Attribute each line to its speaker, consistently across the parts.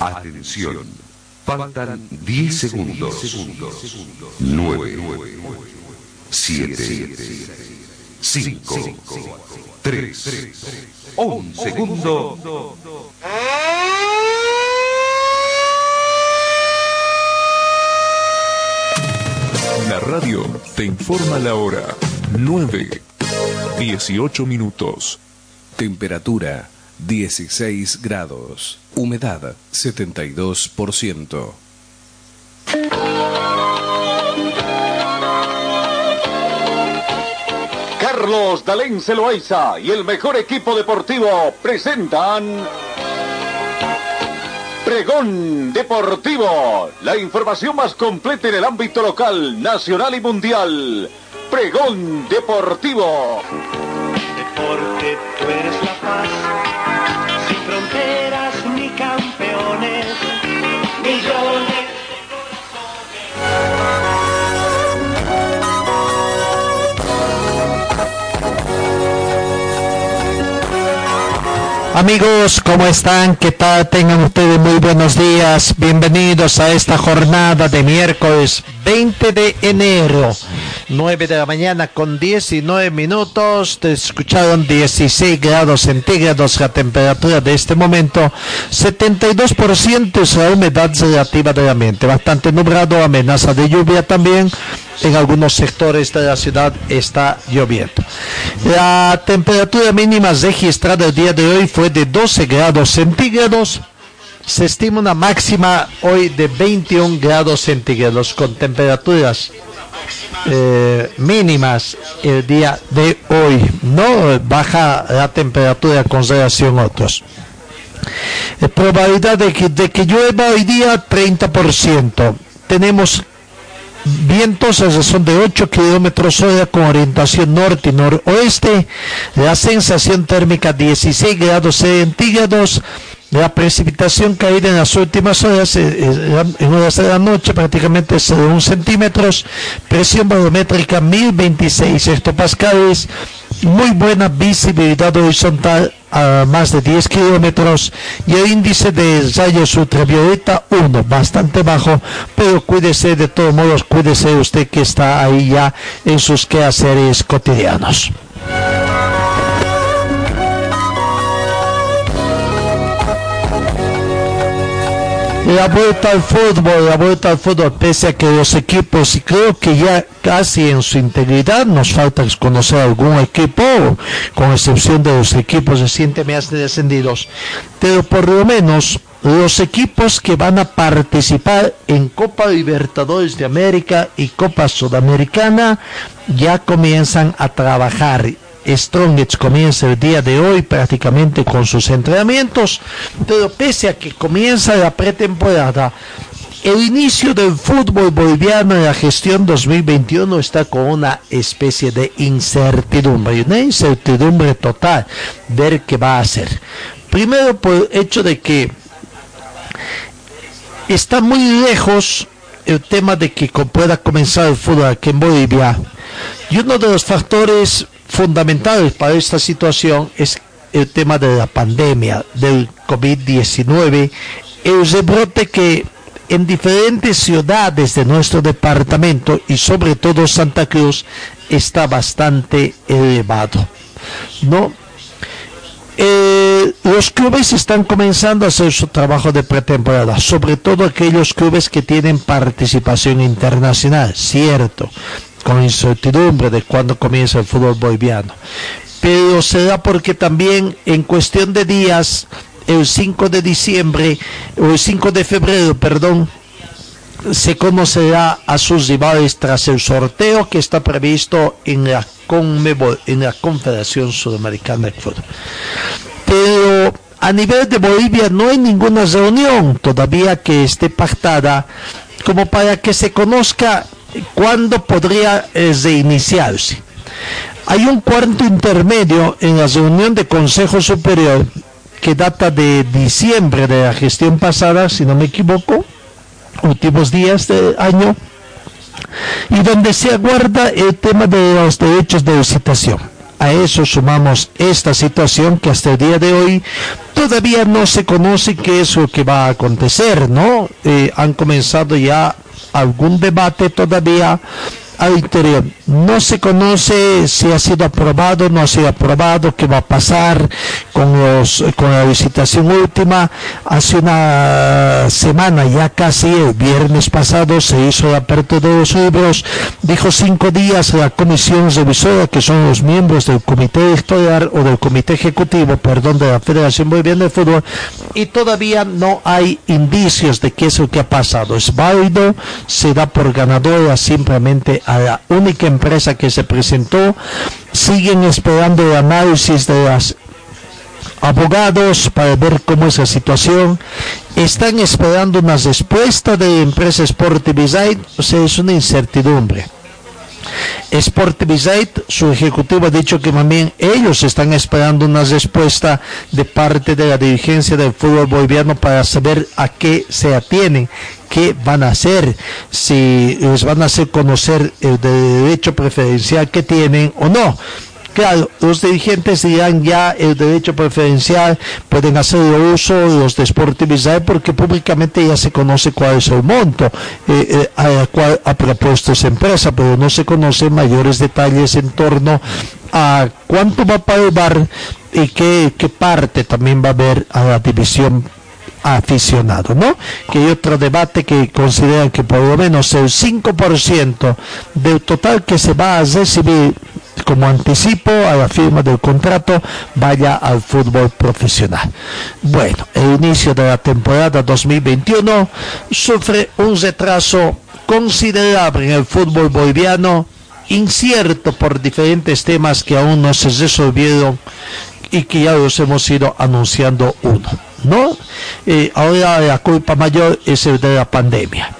Speaker 1: Atención. Faltan 10 segundos. 9, 7, 5, 3, 1 segundo.
Speaker 2: La radio te informa la hora. 9, 18 minutos. Temperatura 16 grados. Humedad 72%.
Speaker 3: Carlos Dalén Celoaiza y el mejor equipo deportivo presentan Pregón Deportivo, la información más completa en el ámbito local, nacional y mundial. Pregón Deportivo.
Speaker 4: Deporte, tú eres la paz,
Speaker 5: Amigos, ¿cómo están? ¿Qué tal? Tengan ustedes muy buenos días. Bienvenidos a esta jornada de miércoles 20 de enero, 9 de la mañana con 19 minutos. Te escucharon 16 grados centígrados la temperatura de este momento. 72% es la humedad relativa del ambiente. Bastante nublado, amenaza de lluvia también en algunos sectores de la ciudad está lloviendo. La temperatura mínima registrada el día de hoy fue de 12 grados centígrados. Se estima una máxima hoy de 21 grados centígrados con temperaturas eh, mínimas el día de hoy. No baja la temperatura con relación otros. Eh, probabilidad de que, de que llueva hoy día 30%. Tenemos vientos a razón de 8 kilómetros hora con orientación norte y noroeste, la sensación térmica 16 grados centígrados, la precipitación caída en las últimas horas, eh, eh, en horas de la noche, prácticamente es de 1 centímetros, presión barométrica 1026 hectopascales, muy buena visibilidad horizontal a más de 10 kilómetros y el índice de rayos ultravioleta 1, bastante bajo, pero cuídese de todos modos, cuídese usted que está ahí ya en sus quehaceres cotidianos. La vuelta al fútbol, la vuelta al fútbol, pese a que los equipos, y creo que ya casi en su integridad, nos falta conocer algún equipo, con excepción de los equipos recientemente descendidos, pero por lo menos los equipos que van a participar en Copa Libertadores de América y Copa Sudamericana ya comienzan a trabajar Strongest comienza el día de hoy prácticamente con sus entrenamientos, pero pese a que comienza la pretemporada, el inicio del fútbol boliviano en la gestión 2021 está con una especie de incertidumbre, una incertidumbre total, ver qué va a hacer. Primero por el hecho de que está muy lejos el tema de que pueda comenzar el fútbol aquí en Bolivia. Y uno de los factores fundamentales para esta situación es el tema de la pandemia del COVID-19, el rebrote que en diferentes ciudades de nuestro departamento y sobre todo Santa Cruz está bastante elevado. ¿No? Eh, los clubes están comenzando a hacer su trabajo de pretemporada, sobre todo aquellos clubes que tienen participación internacional, cierto, con incertidumbre de cuándo comienza el fútbol boliviano. Pero se da porque también en cuestión de días, el 5 de diciembre, o el 5 de febrero, perdón, se conocerá a sus rivales tras el sorteo que está previsto en la Conmebol, en la Confederación Sudamericana de Fútbol. Pero a nivel de Bolivia no hay ninguna reunión todavía que esté pactada como para que se conozca cuándo podría eh, reiniciarse. Hay un cuarto intermedio en la reunión de Consejo Superior que data de diciembre de la gestión pasada, si no me equivoco, últimos días del año, y donde se aguarda el tema de los derechos de visitación. a eso sumamos esta situación que hasta el día de hoy todavía no se conoce qué es lo que va a acontecer, ¿no? Eh, han comenzado ya algún debate todavía interior. No se conoce si ha sido aprobado no ha sido aprobado, qué va a pasar con, los, con la visitación última. Hace una semana, ya casi el viernes pasado, se hizo la apertura de los libros. Dijo cinco días la comisión revisora, que son los miembros del comité editorial o del comité ejecutivo, perdón, de la Federación Boliviana de Fútbol, y todavía no hay indicios de qué es lo que ha pasado. Es válido, se da por ganadora simplemente a la única empresa que se presentó. Siguen esperando el análisis de los abogados para ver cómo es la situación. Están esperando una respuesta de empresa Sportivizide, o sea, es una incertidumbre. Sportivizide, su ejecutivo ha dicho que también ellos están esperando una respuesta de parte de la dirigencia del fútbol boliviano para saber a qué se atienen, qué van a hacer, si les van a hacer conocer el derecho preferencial que tienen o no. Claro, los dirigentes dirán ya el derecho preferencial, pueden hacer uso los de Sportivizar porque públicamente ya se conoce cuál es el monto eh, eh, a cual ha propuesto esa empresa, pero no se conocen mayores detalles en torno a cuánto va a pagar y qué, qué parte también va a haber a la división aficionado, ¿no? Que hay otro debate que consideran que por lo menos el 5% del total que se va a recibir como anticipo a la firma del contrato vaya al fútbol profesional. Bueno, el inicio de la temporada 2021 sufre un retraso considerable en el fútbol boliviano, incierto por diferentes temas que aún no se resolvieron y que ya los hemos ido anunciando uno, ¿no? Eh, ahora la culpa mayor es de la pandemia.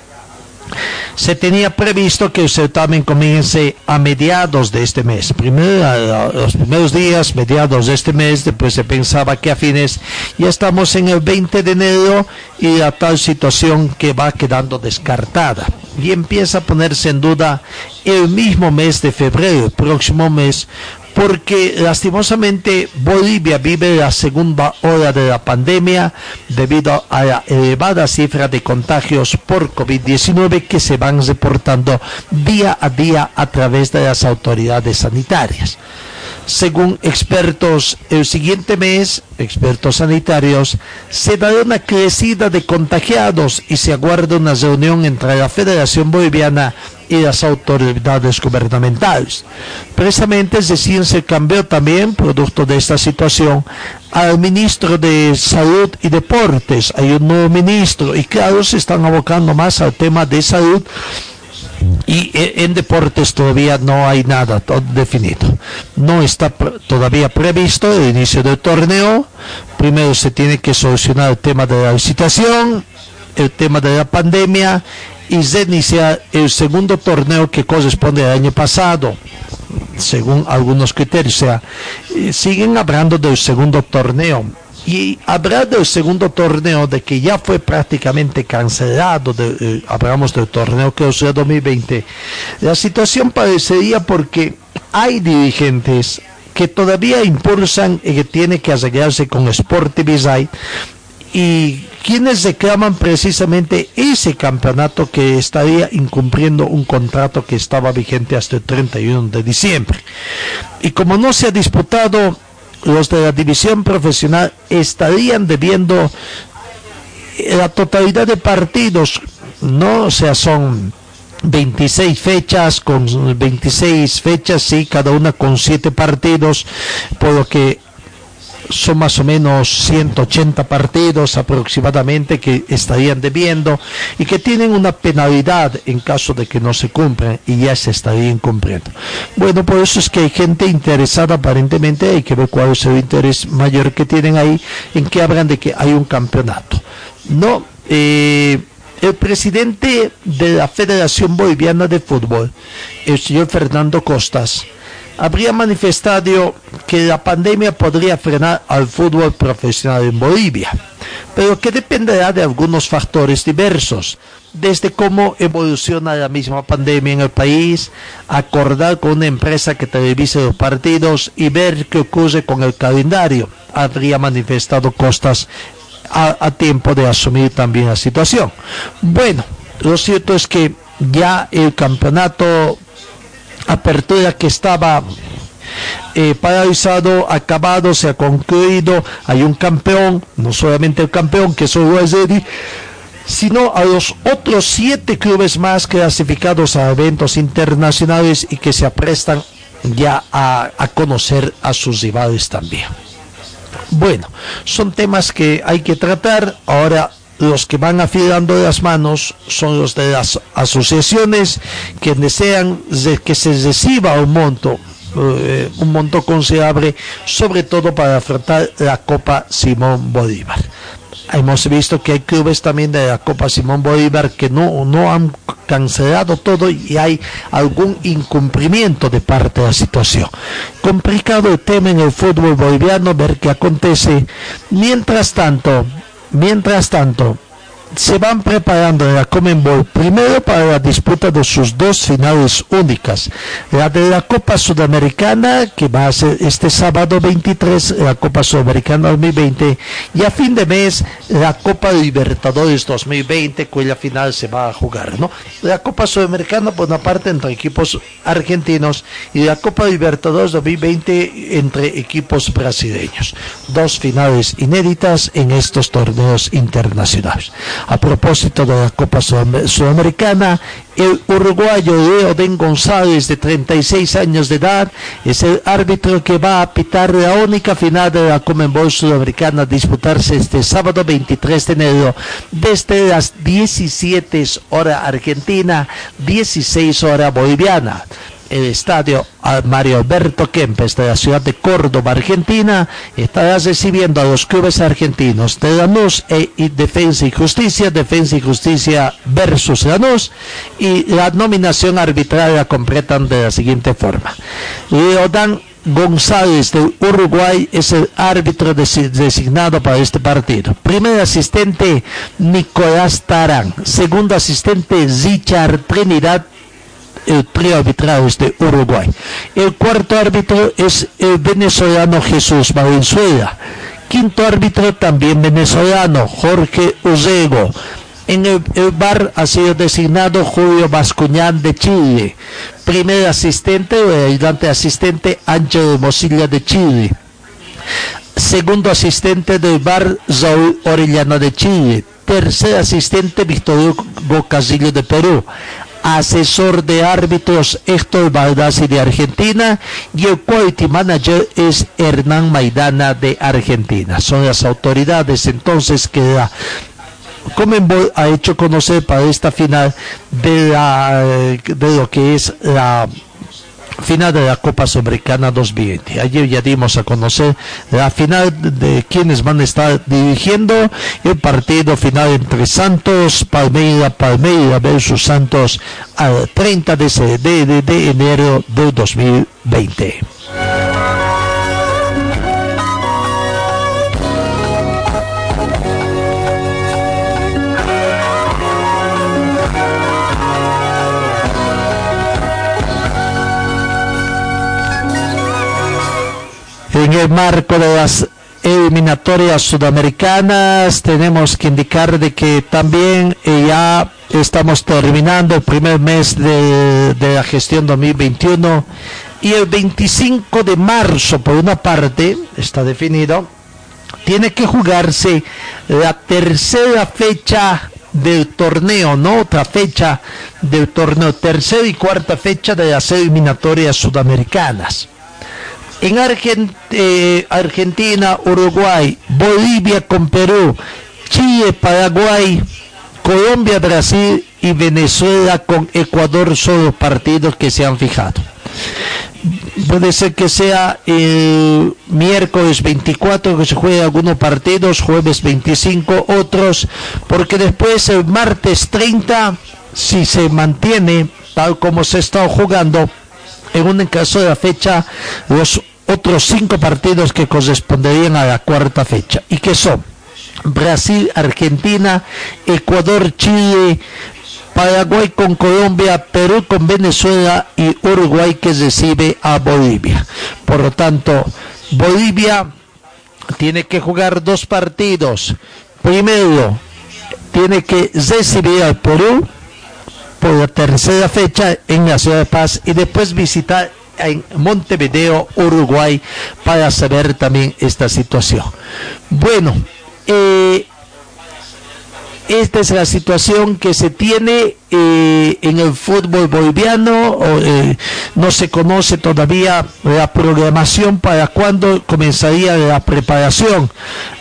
Speaker 5: Se tenía previsto que el certamen comience a mediados de este mes. Primero, los primeros días, mediados de este mes, después se pensaba que a fines, ya estamos en el 20 de enero y la tal situación que va quedando descartada. Y empieza a ponerse en duda el mismo mes de febrero, el próximo mes, porque lastimosamente Bolivia vive la segunda hora de la pandemia debido a la elevada cifra de contagios por COVID-19 que se van reportando día a día a través de las autoridades sanitarias. Según expertos, el siguiente mes, expertos sanitarios, se dará una crecida de contagiados y se aguarda una reunión entre la Federación Boliviana y las autoridades gubernamentales. Precisamente recién se cambió también, producto de esta situación, al ministro de Salud y Deportes. Hay un nuevo ministro y claro, se están abocando más al tema de salud y e, en deportes todavía no hay nada definido. No está todavía previsto el inicio del torneo. Primero se tiene que solucionar el tema de la licitación, el tema de la pandemia y se inicia el segundo torneo que corresponde al año pasado, según algunos criterios. O sea, eh, siguen hablando del segundo torneo y hablar del segundo torneo, de que ya fue prácticamente cancelado, de, eh, hablamos del torneo que sea 2020, la situación parecería porque hay dirigentes que todavía impulsan y que tiene que arreglarse con Sportivizai y quienes reclaman precisamente ese campeonato que estaría incumpliendo un contrato que estaba vigente hasta el 31 de diciembre. Y como no se ha disputado los de la división profesional estarían debiendo la totalidad de partidos, ¿no? O sea, son 26 fechas, con 26 fechas, sí, cada una con 7 partidos, por lo que son más o menos 180 partidos aproximadamente que estarían debiendo y que tienen una penalidad en caso de que no se cumplan y ya se estarían cumpliendo. Bueno, por eso es que hay gente interesada aparentemente, hay que ver cuál es el interés mayor que tienen ahí en que hablan de que hay un campeonato. No, eh, el presidente de la Federación Boliviana de Fútbol, el señor Fernando Costas, habría manifestado que la pandemia podría frenar al fútbol profesional en Bolivia, pero que dependerá de algunos factores diversos, desde cómo evoluciona la misma pandemia en el país, acordar con una empresa que televise los partidos y ver qué ocurre con el calendario. Habría manifestado Costas a, tiempo de asumir también la situación. Bueno, lo cierto es que ya el campeonato apertura que estaba eh, paralizado, acabado, se ha concluido, hay un campeón, no solamente el campeón que solo es Eddie, sino a los otros siete clubes más clasificados a eventos internacionales y que se aprestan ya a, a conocer a sus rivales también. Bueno, son temas que hay que tratar. Ahora los que van afilando las manos son los de las asociaciones que desean que se reciba un monto eh, un monto considerable sobre todo para afrontar la Copa Simón Bolívar hemos visto que hay clubes también de la Copa Simón Bolívar que no, no han cancelado todo y hay algún incumplimiento de parte de la situación. Complicado el tema en el fútbol boliviano, ver qué acontece. Mientras tanto, mientras tanto, se van preparando en la Comenbol primero para la disputa de sus dos finales únicas, la de la Copa Sudamericana que va a ser este sábado 23, la Copa Sudamericana 2020 y a fin de mes la Copa Libertadores 2020 cuya final se va a jugar, ¿no? La Copa Sudamericana por una parte entre equipos argentinos y la Copa Libertadores 2020 entre equipos brasileños. Dos finales inéditas en estos torneos internacionales. A propósito de la Copa Sudamericana, el uruguayo Leoden González, de 36 años de edad, es el árbitro que va a pitar la única final de la Comenbol Sudamericana a disputarse este sábado 23 de enero desde las 17 horas argentina, 16 horas boliviana el estadio Mario Alberto Kempes de la ciudad de Córdoba, Argentina, estará recibiendo a los clubes argentinos de Lanús e, y Defensa y Justicia, Defensa y Justicia versus Lanús, y la nominación arbitral la completan de la siguiente forma. Leodán González de Uruguay es el árbitro designado para este partido. Primer asistente Nicolás Tarán. Segundo asistente Richard Trinidad el arbitral de Uruguay. El cuarto árbitro es el venezolano Jesús Valenzuela. Quinto árbitro también venezolano, Jorge Uzego. En el, bar ha sido designado Julio Bascuñán de Chile. Primer asistente o ayudante asistente Ángel Mosilla de Chile. Segundo asistente del bar Saúl Orellana de Chile. Tercer asistente Victorio Casillo de Perú asesor de árbitros Héctor Baldassi de Argentina y el quality manager es Hernán Maidana de Argentina. Son las autoridades entonces que la Comenbol ha hecho conocer para esta final de, la, de lo que es la final de la Copa Sudamericana 2020. Ayer ya dimos a conocer la final de quienes van a estar dirigiendo el partido final entre Santos, Palmeira, Palmeira versus Santos al 30 de, de, de enero del 2020. En el marco de las eliminatorias sudamericanas tenemos que indicar de que también eh, ya estamos terminando el primer mes de, de, la gestión 2021 y el 25 de marzo por una parte está definido tiene que jugarse la tercera fecha del torneo, no otra fecha del torneo, tercera y cuarta fecha de las eliminatorias sudamericanas en eh, Argentina, Uruguay, Bolivia con Perú, Chile, Paraguay, Colombia, Brasil y Venezuela con Ecuador son los partidos que se han fijado. Puede ser que sea el miércoles 24 que se juegue algunos partidos, jueves 25 otros, porque después el martes 30, si se mantiene tal como se está jugando, en un caso de la fecha los otros cinco partidos que corresponderían a la cuarta fecha y que son Brasil, Argentina, Ecuador, Chile, Paraguay con Colombia, Perú con Venezuela y Uruguay que recibe a Bolivia. Por lo tanto, Bolivia tiene que jugar dos partidos. Primero, tiene que recibir al Perú por la tercera fecha en la ciudad de Paz y después visitar en Montevideo, Uruguay, para saber también esta situación. Bueno, eh, esta es la situación que se tiene eh, en el fútbol boliviano. Eh, no se conoce todavía la programación para cuándo comenzaría la preparación.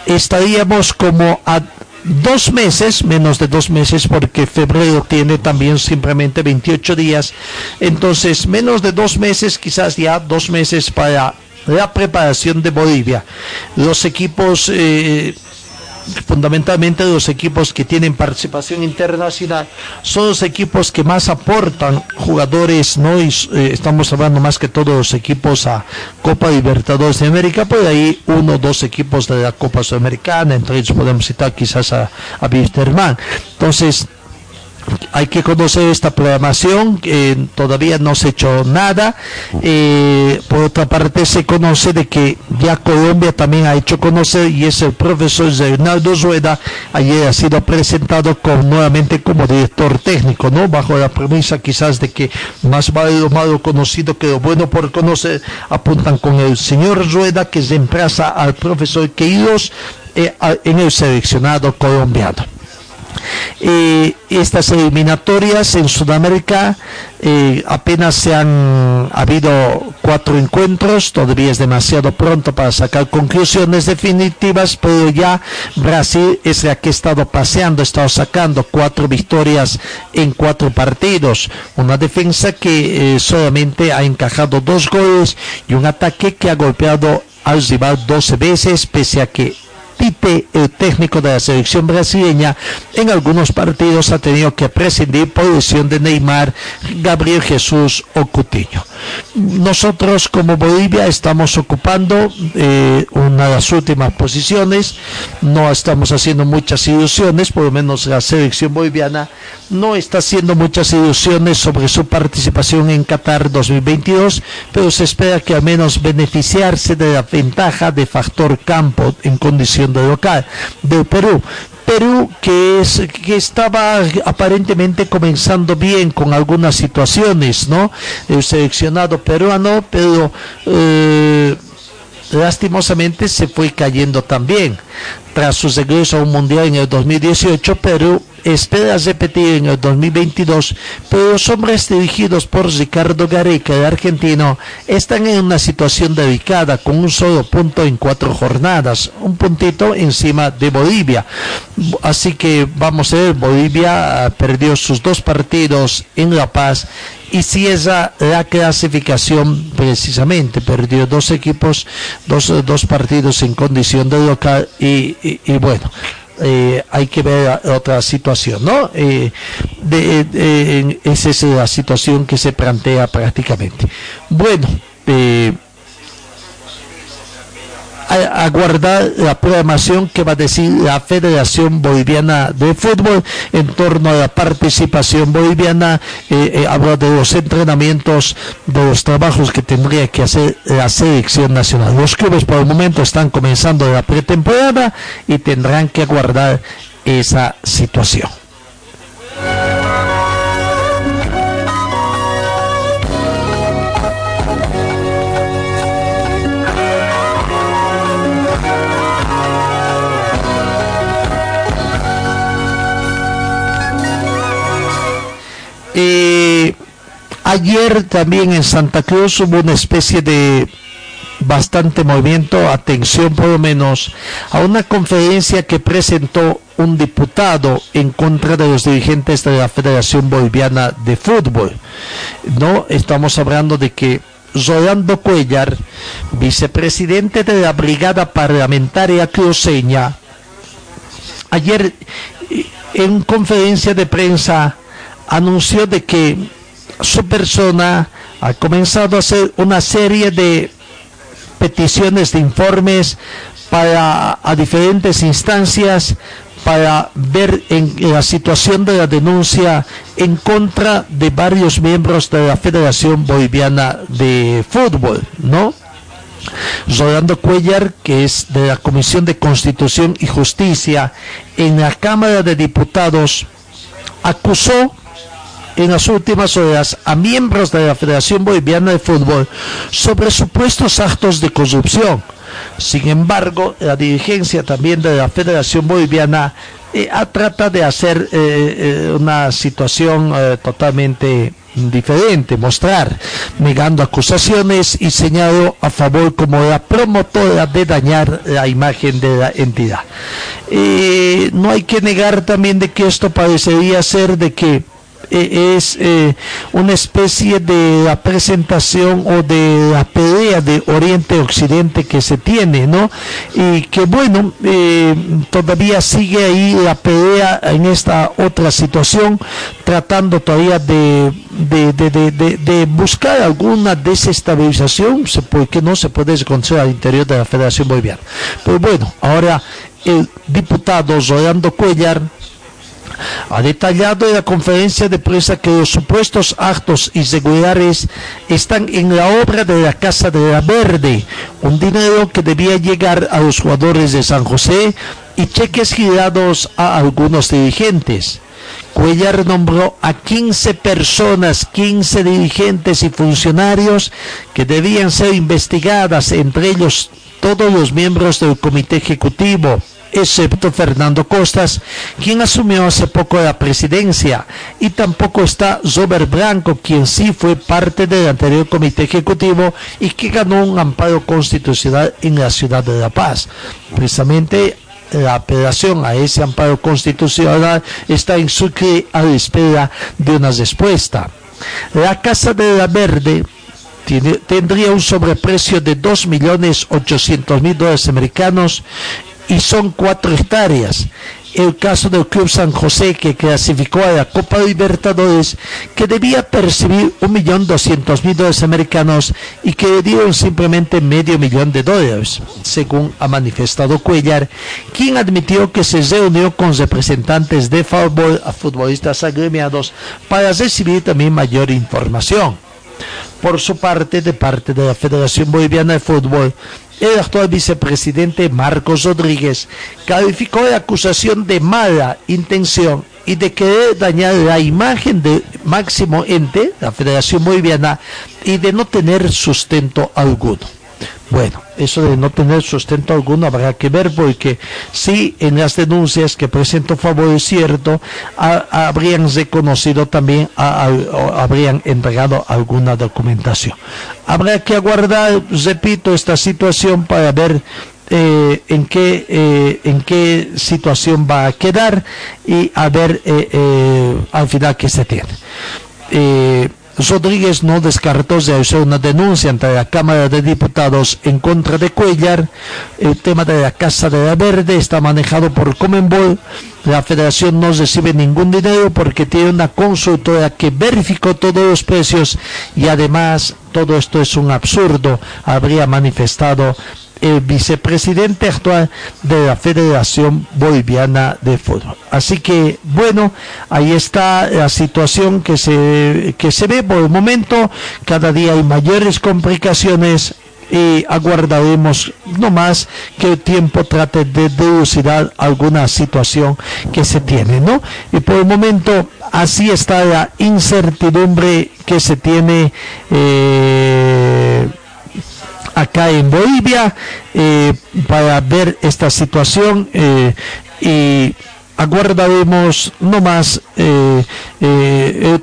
Speaker 5: Estaríamos como a dos meses, menos de dos meses, porque febrero tiene también simplemente 28 días. Entonces, menos de dos meses, quizás ya dos meses para la preparación de Bolivia. Los equipos... Eh, fundamentalmente los equipos que tienen participación internacional, son los equipos que más aportan jugadores, ¿no? Y, eh, estamos hablando más que todos los equipos a Copa Libertadores de América, por ahí uno o dos equipos de la Copa Sudamericana, entre ellos podemos citar quizás a, a Wisterman. Entonces, hay que conocer esta programación, que todavía no se ha hecho nada. Eh, por otra parte, se conoce de que ya Colombia también ha hecho conocer y es el profesor Reinaldo Rueda, ayer ha sido presentado nuevamente como director técnico, ¿no? Bajo la premisa quizás de que más vale lo malo conocido que lo bueno por conocer, apuntan con el señor Rueda que reemplaza al profesor Queiroz eh, en el seleccionado colombiano. Eh, estas eliminatorias en Sudamérica eh, apenas se han habido cuatro encuentros, todavía es demasiado pronto para sacar conclusiones definitivas, pero ya Brasil es la que ha estado paseando, ha estado sacando cuatro victorias en cuatro partidos, una defensa que eh, solamente ha encajado dos goles y un ataque que ha golpeado al rival 12 veces, pese a que Tite, técnico de la selección brasileña, en algunos partidos ha tenido que prescindir por lesión de Neymar, Gabriel Jesús o Cutiño. Nosotros como Bolivia estamos ocupando eh, una de las últimas posiciones, no estamos haciendo muchas ilusiones, por lo menos la selección boliviana no está haciendo muchas ilusiones sobre su participación en Qatar 2022, pero se espera que al menos beneficiarse de la ventaja de factor campo en de local de Perú. Perú que es que estaba aparentemente comenzando bien con algunas situaciones, ¿no? El seleccionado peruano, pero eh, lastimosamente se fue cayendo también. Tras su regreso a un mundial en el 2018, Perú espera repetir en el 2022, pero los hombres dirigidos por Ricardo Gareca, el argentino, están en una situación delicada con un solo punto en cuatro jornadas, un puntito encima de Bolivia. Así que vamos a ver, Bolivia perdió sus dos partidos en La Paz y cierra la clasificación precisamente. Perdió dos equipos, dos, dos partidos en condición de local y bueno, eh, hay que ver otra situación, ¿no? Eh, de, esa es la situación que se plantea prácticamente. Bueno, eh, aguardar la programación que va a decir la Federación Boliviana de Fútbol en torno a la participación boliviana. Eh, eh, habla de los entrenamientos, de los trabajos que tendría que hacer la selección nacional. Los clubes por el momento están comenzando la pretemporada y tendrán que aguardar esa situación. Eh, ayer también en Santa Cruz hubo una especie de bastante movimiento, atención por lo menos, a una conferencia que presentó un diputado en contra de los dirigentes de la Federación Boliviana de Fútbol. No estamos hablando de que Rolando Cuellar, vicepresidente de la Brigada Parlamentaria Cruceña, ayer en conferencia de prensa anunció de que su persona ha comenzado a hacer una serie de peticiones de informes para a diferentes instancias para ver en la situación de la denuncia en contra de varios miembros de la Federación Boliviana de Fútbol, ¿no? Rolando Cuellar, que es de la Comisión de Constitución y Justicia en la Cámara de Diputados, acusó en las últimas horas a miembros de la Federación Boliviana de Fútbol sobre supuestos actos de corrupción. Sin embargo, la dirigencia también de la Federación Boliviana eh, trata de hacer eh, eh, una situación totalmente diferente, mostrar, negando acusaciones y señaló a favor como la promotora de dañar la imagen de la entidad. no hay que negar también de que esto parecería ser de que eh, es eh, una especie de la presentación o de la pelea de Oriente-Occidente que se tiene, ¿no? Y que bueno, eh, todavía sigue ahí la pelea en esta otra situación, tratando todavía de, de, buscar alguna desestabilización, porque no se puede encontrar al interior de la Federación Boliviana. Pero bueno, ahora el diputado Rolando Cuellar ha detallado en la conferencia de prensa que los supuestos actos irregulares están en la obra de la Casa de la Verde, un dinero que debía llegar a los jugadores de San José y cheques girados a algunos dirigentes. Cuellar nombró a 15 personas, 15 dirigentes y funcionarios que debían ser investigadas, entre ellos todos los miembros del comité ejecutivo excepto Fernando Costas, quien asumió hace poco la presidencia, y tampoco está Robert Blanco, quien sí fue parte del anterior comité ejecutivo y que ganó un amparo constitucional en la ciudad de La Paz. Precisamente la apelación a ese amparo constitucional está en Sucre a la espera de una respuesta. La Casa de la Verde tendría un sobreprecio de 2.800.000 dólares americanos y son cuatro hectáreas. El caso del Club San José que clasificó a la Copa Libertadores que debía percibir un millón doscientos mil dólares americanos y que le dieron simplemente medio millón de dólares, según ha manifestado Cuellar, quien admitió que se reunió con representantes de fútbol a futbolistas agremiados para recibir también mayor información. Por su parte, de parte de la Federación Boliviana de Fútbol, el actual vicepresidente Marcos Rodríguez calificó la acusación de mala intención y de querer dañar la imagen de máximo ente, la Federación Boliviana, y de no tener sustento alguno. Bueno, eso de no tener sustento alguno habrá que ver porque si en las denuncias que presentó favor es cierto, habrían reconocido también, habrían entregado alguna documentación. Habrá que aguardar, repito, esta situación para ver eh, en qué eh, en qué situación va a quedar y a ver eh, al final qué se tiene. Rodríguez no descartó de hacer una denuncia ante la Cámara de Diputados en contra de Cuellar. El tema de la Casa de la Verde está manejado por Comenbol. La federación no recibe ningún dinero porque tiene una consultora que verificó todos los precios y además todo esto es un absurdo, habría manifestado el vicepresidente actual de la Federación Boliviana de Fútbol. Así que, bueno, ahí está la situación que se, que se ve por el momento. Cada día hay mayores complicaciones y aguardaremos no más que el tiempo trate de dilucidar alguna situación que se tiene, ¿no? Y por el momento así está la incertidumbre que se tiene eh, acá en Bolivia eh, para ver esta situación eh, y aguardaremos no más eh,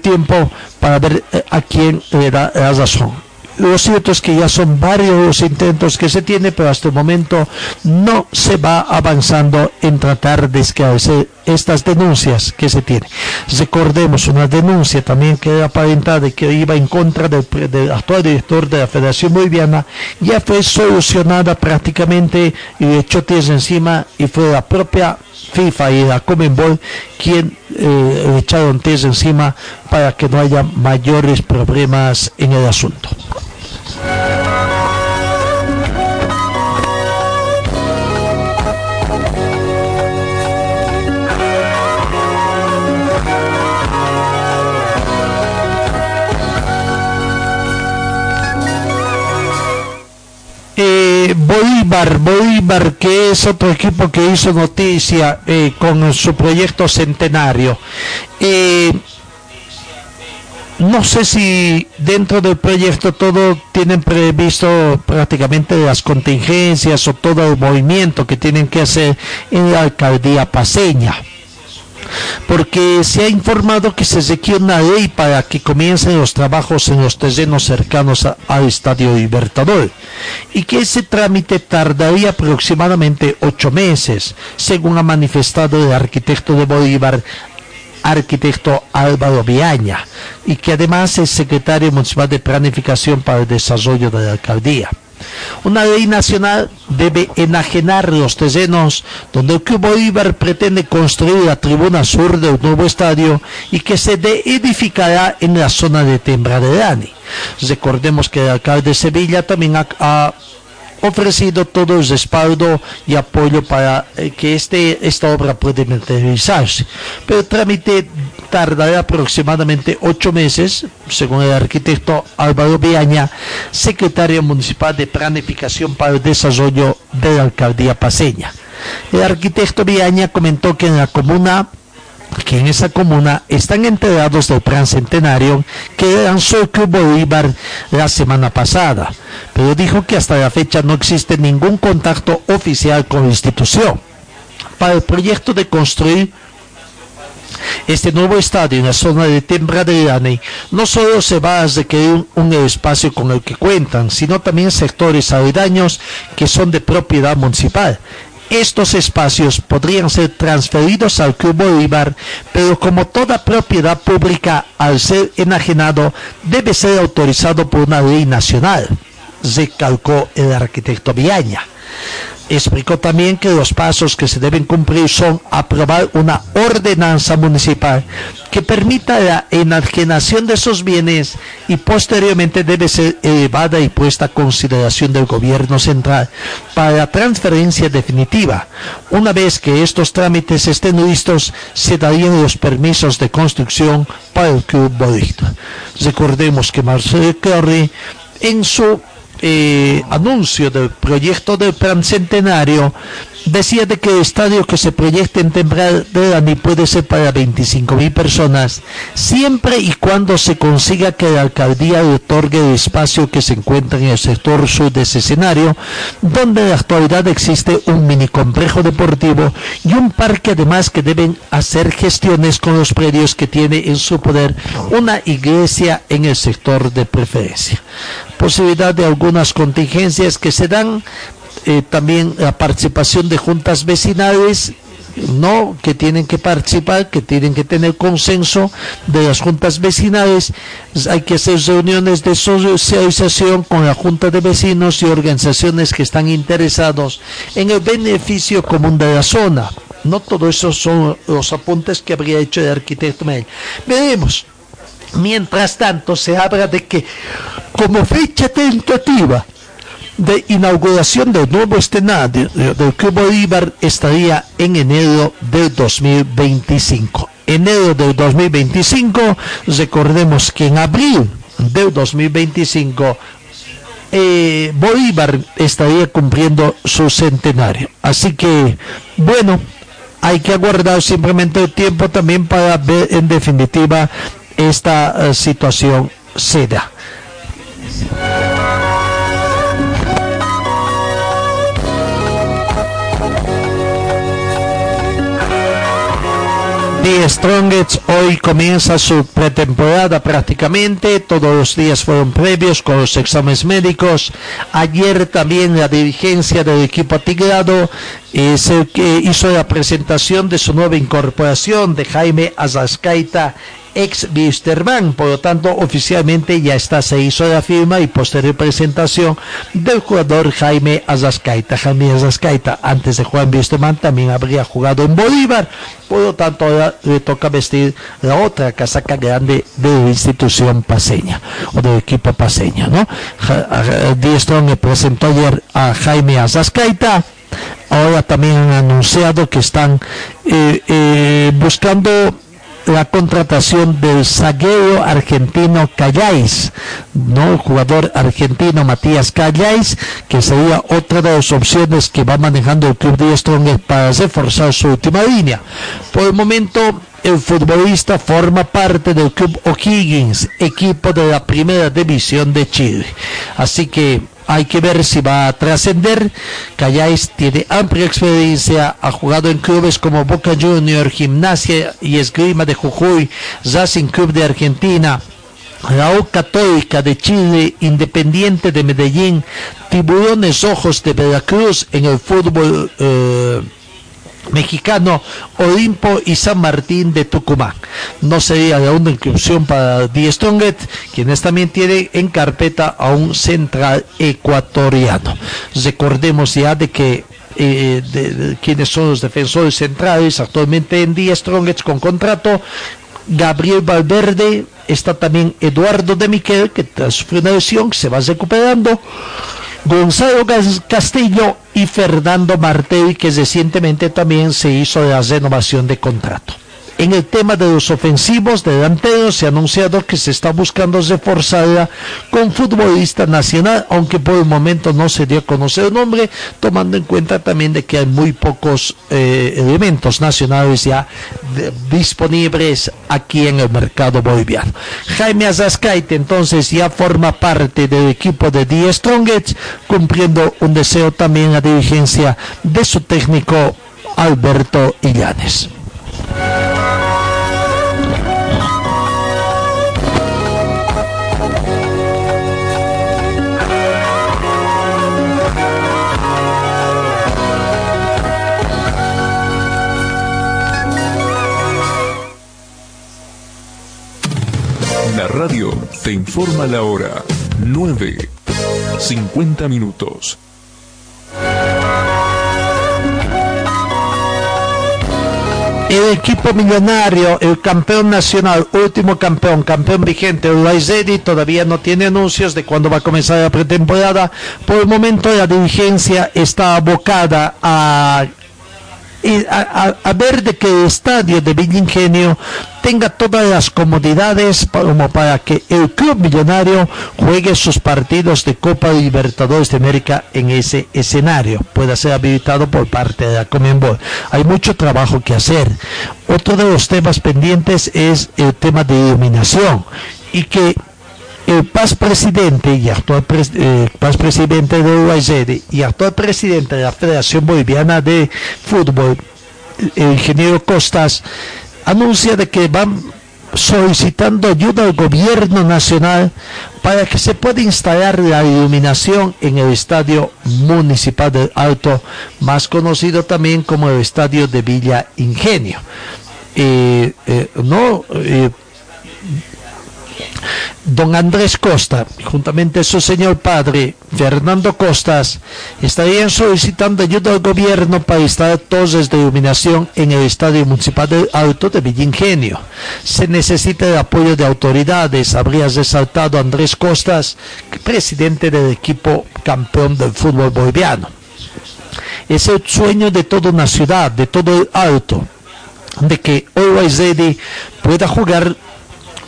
Speaker 5: tiempo para ver a quién le da la razón. Lo cierto es que ya son varios los intentos que se tiene, pero hasta el momento no se va avanzando en tratar de esclarecer estas denuncias que se tienen. Recordemos una denuncia también que era aparentada que iba en contra del, actual director de la Federación Boliviana, ya fue solucionada prácticamente y echó tierra encima y fue la propia FIFA y la Comenbol quien eh, echaron test encima para que no haya mayores problemas en el asunto. Eh, Bolívar, Bolívar, que es otro equipo que hizo noticia eh, con su proyecto centenario. Eh, no sé si dentro del proyecto todo tienen previsto prácticamente las contingencias o todo el movimiento que tienen que hacer en la alcaldía paseña. Porque se ha informado que se requiere una ley para que comiencen los trabajos en los terrenos cercanos al Estadio Libertador y que ese trámite tardaría aproximadamente ocho meses, según ha manifestado el arquitecto de Bolívar, arquitecto Álvaro Viaña, y que además es secretario municipal de Planificación para el Desarrollo de la Alcaldía. Una ley nacional debe enajenar los terrenos donde el Club Bolívar pretende construir la tribuna sur del nuevo estadio y que se edificará en la zona de Dani. Recordemos que el alcalde de Sevilla también ha, ofrecido todo el respaldo y apoyo para eh, que este, esta obra pueda materializarse. Pero el trámite tardará aproximadamente ocho meses, según el arquitecto Álvaro Viaña, secretario municipal de Planificación para el Desarrollo de la Alcaldía Paseña. El arquitecto Viaña comentó que en la comuna que en esa comuna están enterados del plan centenario que lanzó el Club Bolívar la semana pasada, pero dijo que hasta la fecha no existe ningún contacto oficial con la institución. Para el proyecto de construir este nuevo estadio en la zona de Tembraderane no solo se va a requerir un espacio con el que cuentan, sino también sectores aledaños que son de propiedad municipal. Estos espacios podrían ser transferidos al Club Bolívar, pero como toda propiedad pública, al ser enajenado, debe ser autorizado por una ley nacional, recalcó el arquitecto Viaña. Explicó también que los pasos que se deben cumplir son aprobar una ordenanza municipal que permita la enajenación de esos bienes y posteriormente debe ser elevada y puesta a consideración del gobierno central para la transferencia definitiva. Una vez que estos trámites estén listos, se darían los permisos de construcción para el Club Bolívar. Recordemos que Marcelo Curry en su eh, anuncio del proyecto del plan centenario decía de que el estadio que se proyecte en Temprani puede ser para 25 mil personas siempre y cuando se consiga que la alcaldía otorgue el espacio que se encuentra en el sector sur de ese escenario donde en la actualidad existe un mini complejo deportivo y un parque además que deben hacer gestiones con los predios que tiene en su poder una iglesia en el sector de preferencia posibilidad de algunas contingencias que se dan, eh, también la participación de juntas vecinales no que tienen que participar, que tienen que tener consenso de las juntas vecinales, hay que hacer reuniones de socialización con la junta de vecinos y organizaciones que están interesados en el beneficio común de la zona. No todo eso son los apuntes que habría hecho el arquitecto Mel. Veremos Mientras tanto, se habla de que como fecha tentativa de inauguración del nuevo escenario del Club Bolívar estaría en enero del 2025. Enero del 2025, recordemos que en abril del 2025 eh, Bolívar estaría cumpliendo su centenario. Así que, bueno, hay que aguardar simplemente el tiempo también para ver en definitiva esta eh, situación se da. The Strongest hoy comienza su pretemporada prácticamente, todos los días fueron previos con los exámenes médicos. Ayer también la dirigencia del equipo atigrado es el que hizo la presentación de su nueva incorporación de Jaime Azascaita ex Wisterman. Por lo tanto, oficialmente ya está, se hizo la firma y posterior presentación del jugador Jaime Azascaita. Jaime Azascaita, antes de jugar en Wisterman, también habría jugado en Bolívar. Por lo tanto, ahora le toca vestir la otra casaca grande de la institución paseña o del equipo paseño, ¿no? Le presentó ayer a Jaime Azascaita ahora también han anunciado que están eh, eh, buscando la contratación del zaguero argentino Calláis, ¿no? El jugador argentino Matías Calláis, que sería otra de las opciones que va manejando el club de Strong para reforzar su última línea. Por el momento, el futbolista forma parte del club O'Higgins, equipo de la primera división de Chile. Así que hay que ver si va a trascender. Calláis tiene amplia experiencia, ha jugado en clubes como Boca Junior, Gimnasia y Esgrima de Jujuy, Racing Club de Argentina. U Católica de Chile, Independiente de Medellín, Tiburones Ojos de Veracruz en el fútbol eh, mexicano Olimpo y San Martín de Tucumán. No sería la una inscripción para Die Stronget, quienes también tienen en carpeta a un central ecuatoriano. Recordemos ya de que eh, de, quienes son los defensores centrales actualmente en Die Strongets con contrato. Gabriel Valverde, está también Eduardo de Miquel, que tras una lesión se va recuperando. Gonzalo Castillo y Fernando Martelli, que recientemente también se hizo la renovación de contrato. En el tema de los ofensivos delanteros se ha anunciado que se está buscando reforzarla con futbolista nacional, aunque por el momento no se dio a conocer el nombre, tomando en cuenta también de que hay muy pocos eh, elementos nacionales ya disponibles aquí en el mercado boliviano. Jaime Azascaite entonces ya forma parte del equipo de The Strongest, cumpliendo un deseo también a dirigencia de su técnico Alberto Illanes.
Speaker 2: Informa la hora 9, 50 minutos.
Speaker 5: El equipo millonario, el campeón nacional, último campeón, campeón vigente, Uruguay todavía no tiene anuncios de cuándo va a comenzar la pretemporada. Por el momento la dirigencia está abocada a a, ver de que el estadio de Villa Ingenio tenga todas las comodidades como para que el club millonario juegue sus partidos de Copa Libertadores de América en ese escenario, pueda ser habilitado por parte de la Comenbol. Hay mucho trabajo que hacer. Otro de los temas pendientes es el tema de iluminación y que el paz presidente y actual eh, paz presidente de UAZ y actual presidente de la Federación Boliviana de Fútbol, el ingeniero Costas, anuncia de que van solicitando ayuda al gobierno nacional para que se pueda instalar la iluminación en el estadio municipal del Alto, más conocido también como el estadio de Villa Ingenio. Eh, eh, no Don Andrés Costa, juntamente su señor padre, Fernando Costas, estarían solicitando ayuda al gobierno para instalar torres de iluminación en el Estadio Municipal del Alto de Villingenio. Se necesita el apoyo de autoridades, habría resaltado Andrés Costas, presidente del equipo campeón del fútbol boliviano. Es el sueño de toda una ciudad, de todo el Alto, de que Always pueda jugar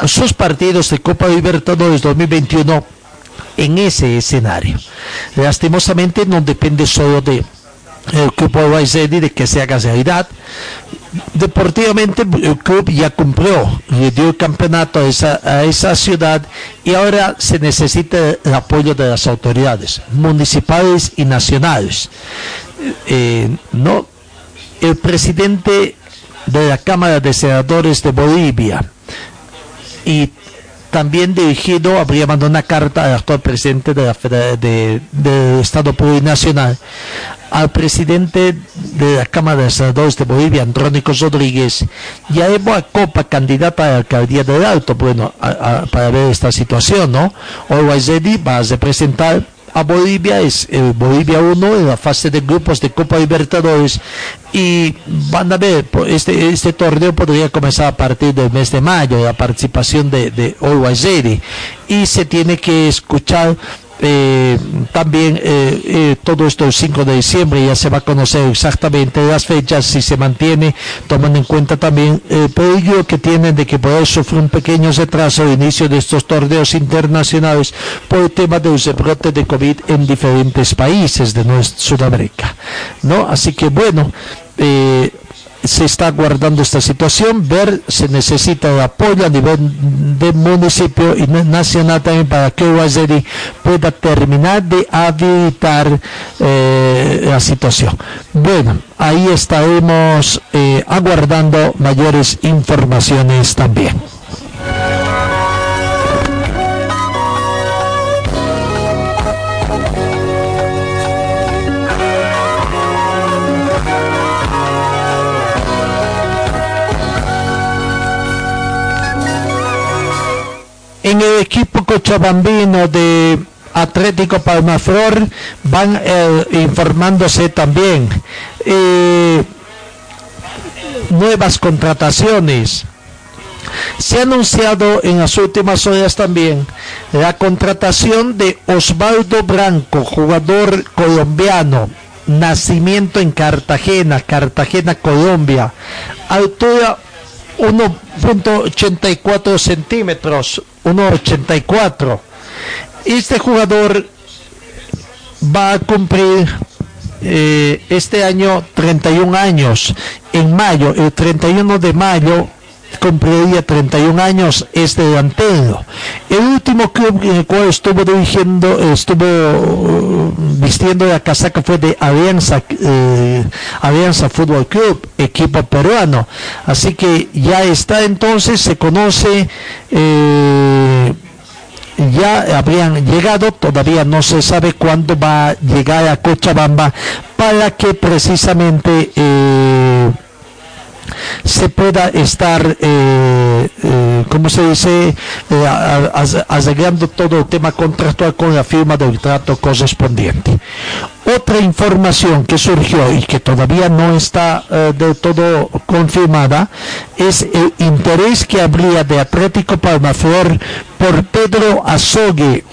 Speaker 5: sus partidos de Copa Libertadores 2021 en ese escenario. Lastimosamente no depende solo de el club Ready de que se haga realidad. Deportivamente el club ya cumplió, le dio el campeonato a esa, a esa ciudad y ahora se necesita el apoyo de las autoridades municipales y nacionales. Eh, no, el presidente de la Cámara de Senadores de Bolivia, y también dirigido, habría mandado una carta al actual presidente de la de, del Estado Plurinacional, al presidente de la Cámara de Senadores de Bolivia, Andrónico Rodríguez, y a Evo Copa, candidata a la alcaldía del Alto, bueno, para ver esta situación, ¿no? Hoy va a representar a Bolivia, es eh, Bolivia 1 en la fase de grupos de Copa Libertadores y van a ver, este, este torneo podría comenzar a partir del mes de mayo, la participación de, de y se tiene que escuchar eh, también eh, eh, todo esto el 5 de diciembre ya se va a conocer exactamente las fechas si se mantiene tomando en cuenta también el peligro que tienen de que pueda sufrir un pequeño retraso al inicio de estos torneos internacionales por el tema de los brote de COVID en diferentes países de Sudamérica ¿no? así que bueno se está guardando esta situación, ver se necesita apoyo a nivel de municipio y nacional también para que Guayzeri pueda terminar de habilitar eh, la situación. Bueno, ahí estaremos eh, aguardando mayores informaciones también. En el equipo cochabambino de Atlético Palmaflor van eh, informándose también eh, nuevas contrataciones. Se ha anunciado en las últimas horas también la contratación de Osvaldo Branco, jugador colombiano, nacimiento en Cartagena, Cartagena, Colombia, altura 1.84 centímetros, 1.84. Este jugador va a cumplir eh, este año 31 años. En mayo, el 31 de mayo, cumpliría 31 años este delantero. El último club en el cual estuvo dirigiendo, estuvo uh, vistiendo la casaca fue de Alianza, eh, Alianza Fútbol Club, equipo peruano. Así que ya está entonces, se conoce, eh, ya habrían llegado, todavía no se sabe cuándo va a llegar a Cochabamba para que precisamente eh, se pueda estar, eh, eh, como se dice?, eh, todo el tema contractual con la firma del trato correspondiente. Otra información que surgió y que todavía no está eh, del todo confirmada es el interés que habría de Atlético Palmaflor por Pedro Azogue,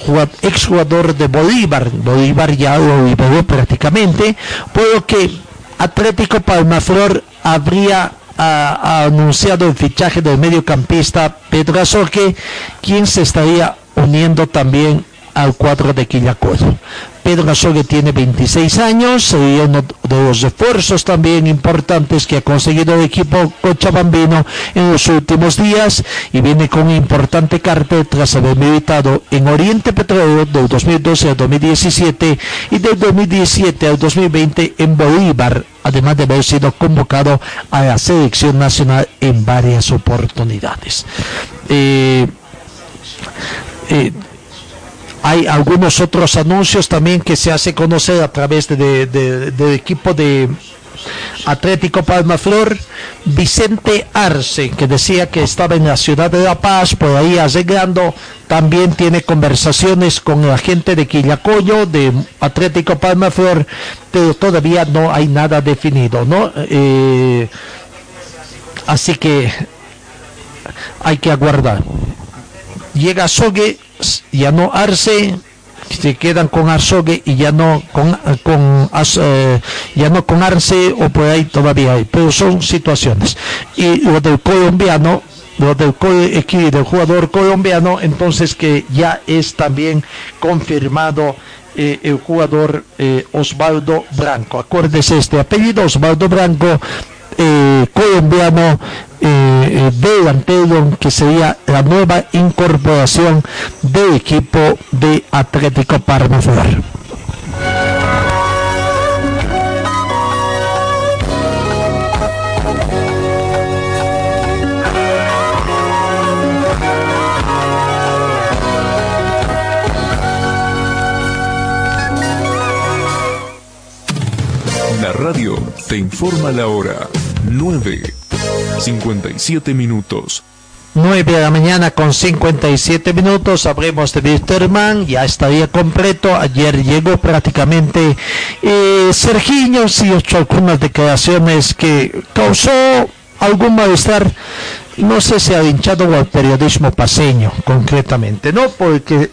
Speaker 5: exjugador de Bolívar. Bolívar ya lo liberó prácticamente, por lo que Atlético Palmaflor habría ha, anunciado el fichaje del mediocampista Pedro Azoque, quien se estaría uniendo también al cuadro de Quillacoyo. Pedro Azogue tiene 26 años, sería uno de los refuerzos también importantes que ha conseguido el equipo cochabambino en los últimos días y viene con importante cartel tras haber militado en Oriente Petróleo del 2012 al 2017 y del 2017 al 2020 en Bolívar, además de haber sido convocado a la selección nacional en varias oportunidades. Eh, eh, hay algunos otros anuncios también que se hace conocer a través de, del equipo de Atlético Palma Flor, Vicente Arce, que decía que estaba en la ciudad de La Paz, por ahí arreglando, también tiene conversaciones con la gente de Quillacoyo, de Atlético Palma Flor, pero todavía no hay nada definido, ¿no? Eh, así que hay que aguardar. Llega Sogue ya no Arce se quedan con Arzogue y ya no con, eh, ya no con Arce o por ahí todavía hay, pero son situaciones. Y lo del colombiano, lo del, del jugador colombiano, entonces que ya es también confirmado eh, el jugador eh, Osvaldo Branco. Acuérdese este apellido, Osvaldo Branco, eh, colombiano eh, delantero que sería la nueva incorporación del equipo de Atlético Parma
Speaker 2: te informa la hora. 9. 57 minutos.
Speaker 5: 9 de la mañana con 57 minutos, hablemos de Wisterman, ya estaría completo, ayer llegó prácticamente eh, Serginho, sí hecho algunas declaraciones que causó algún malestar, no sé si ha hinchado al periodismo paseño concretamente, ¿no? Porque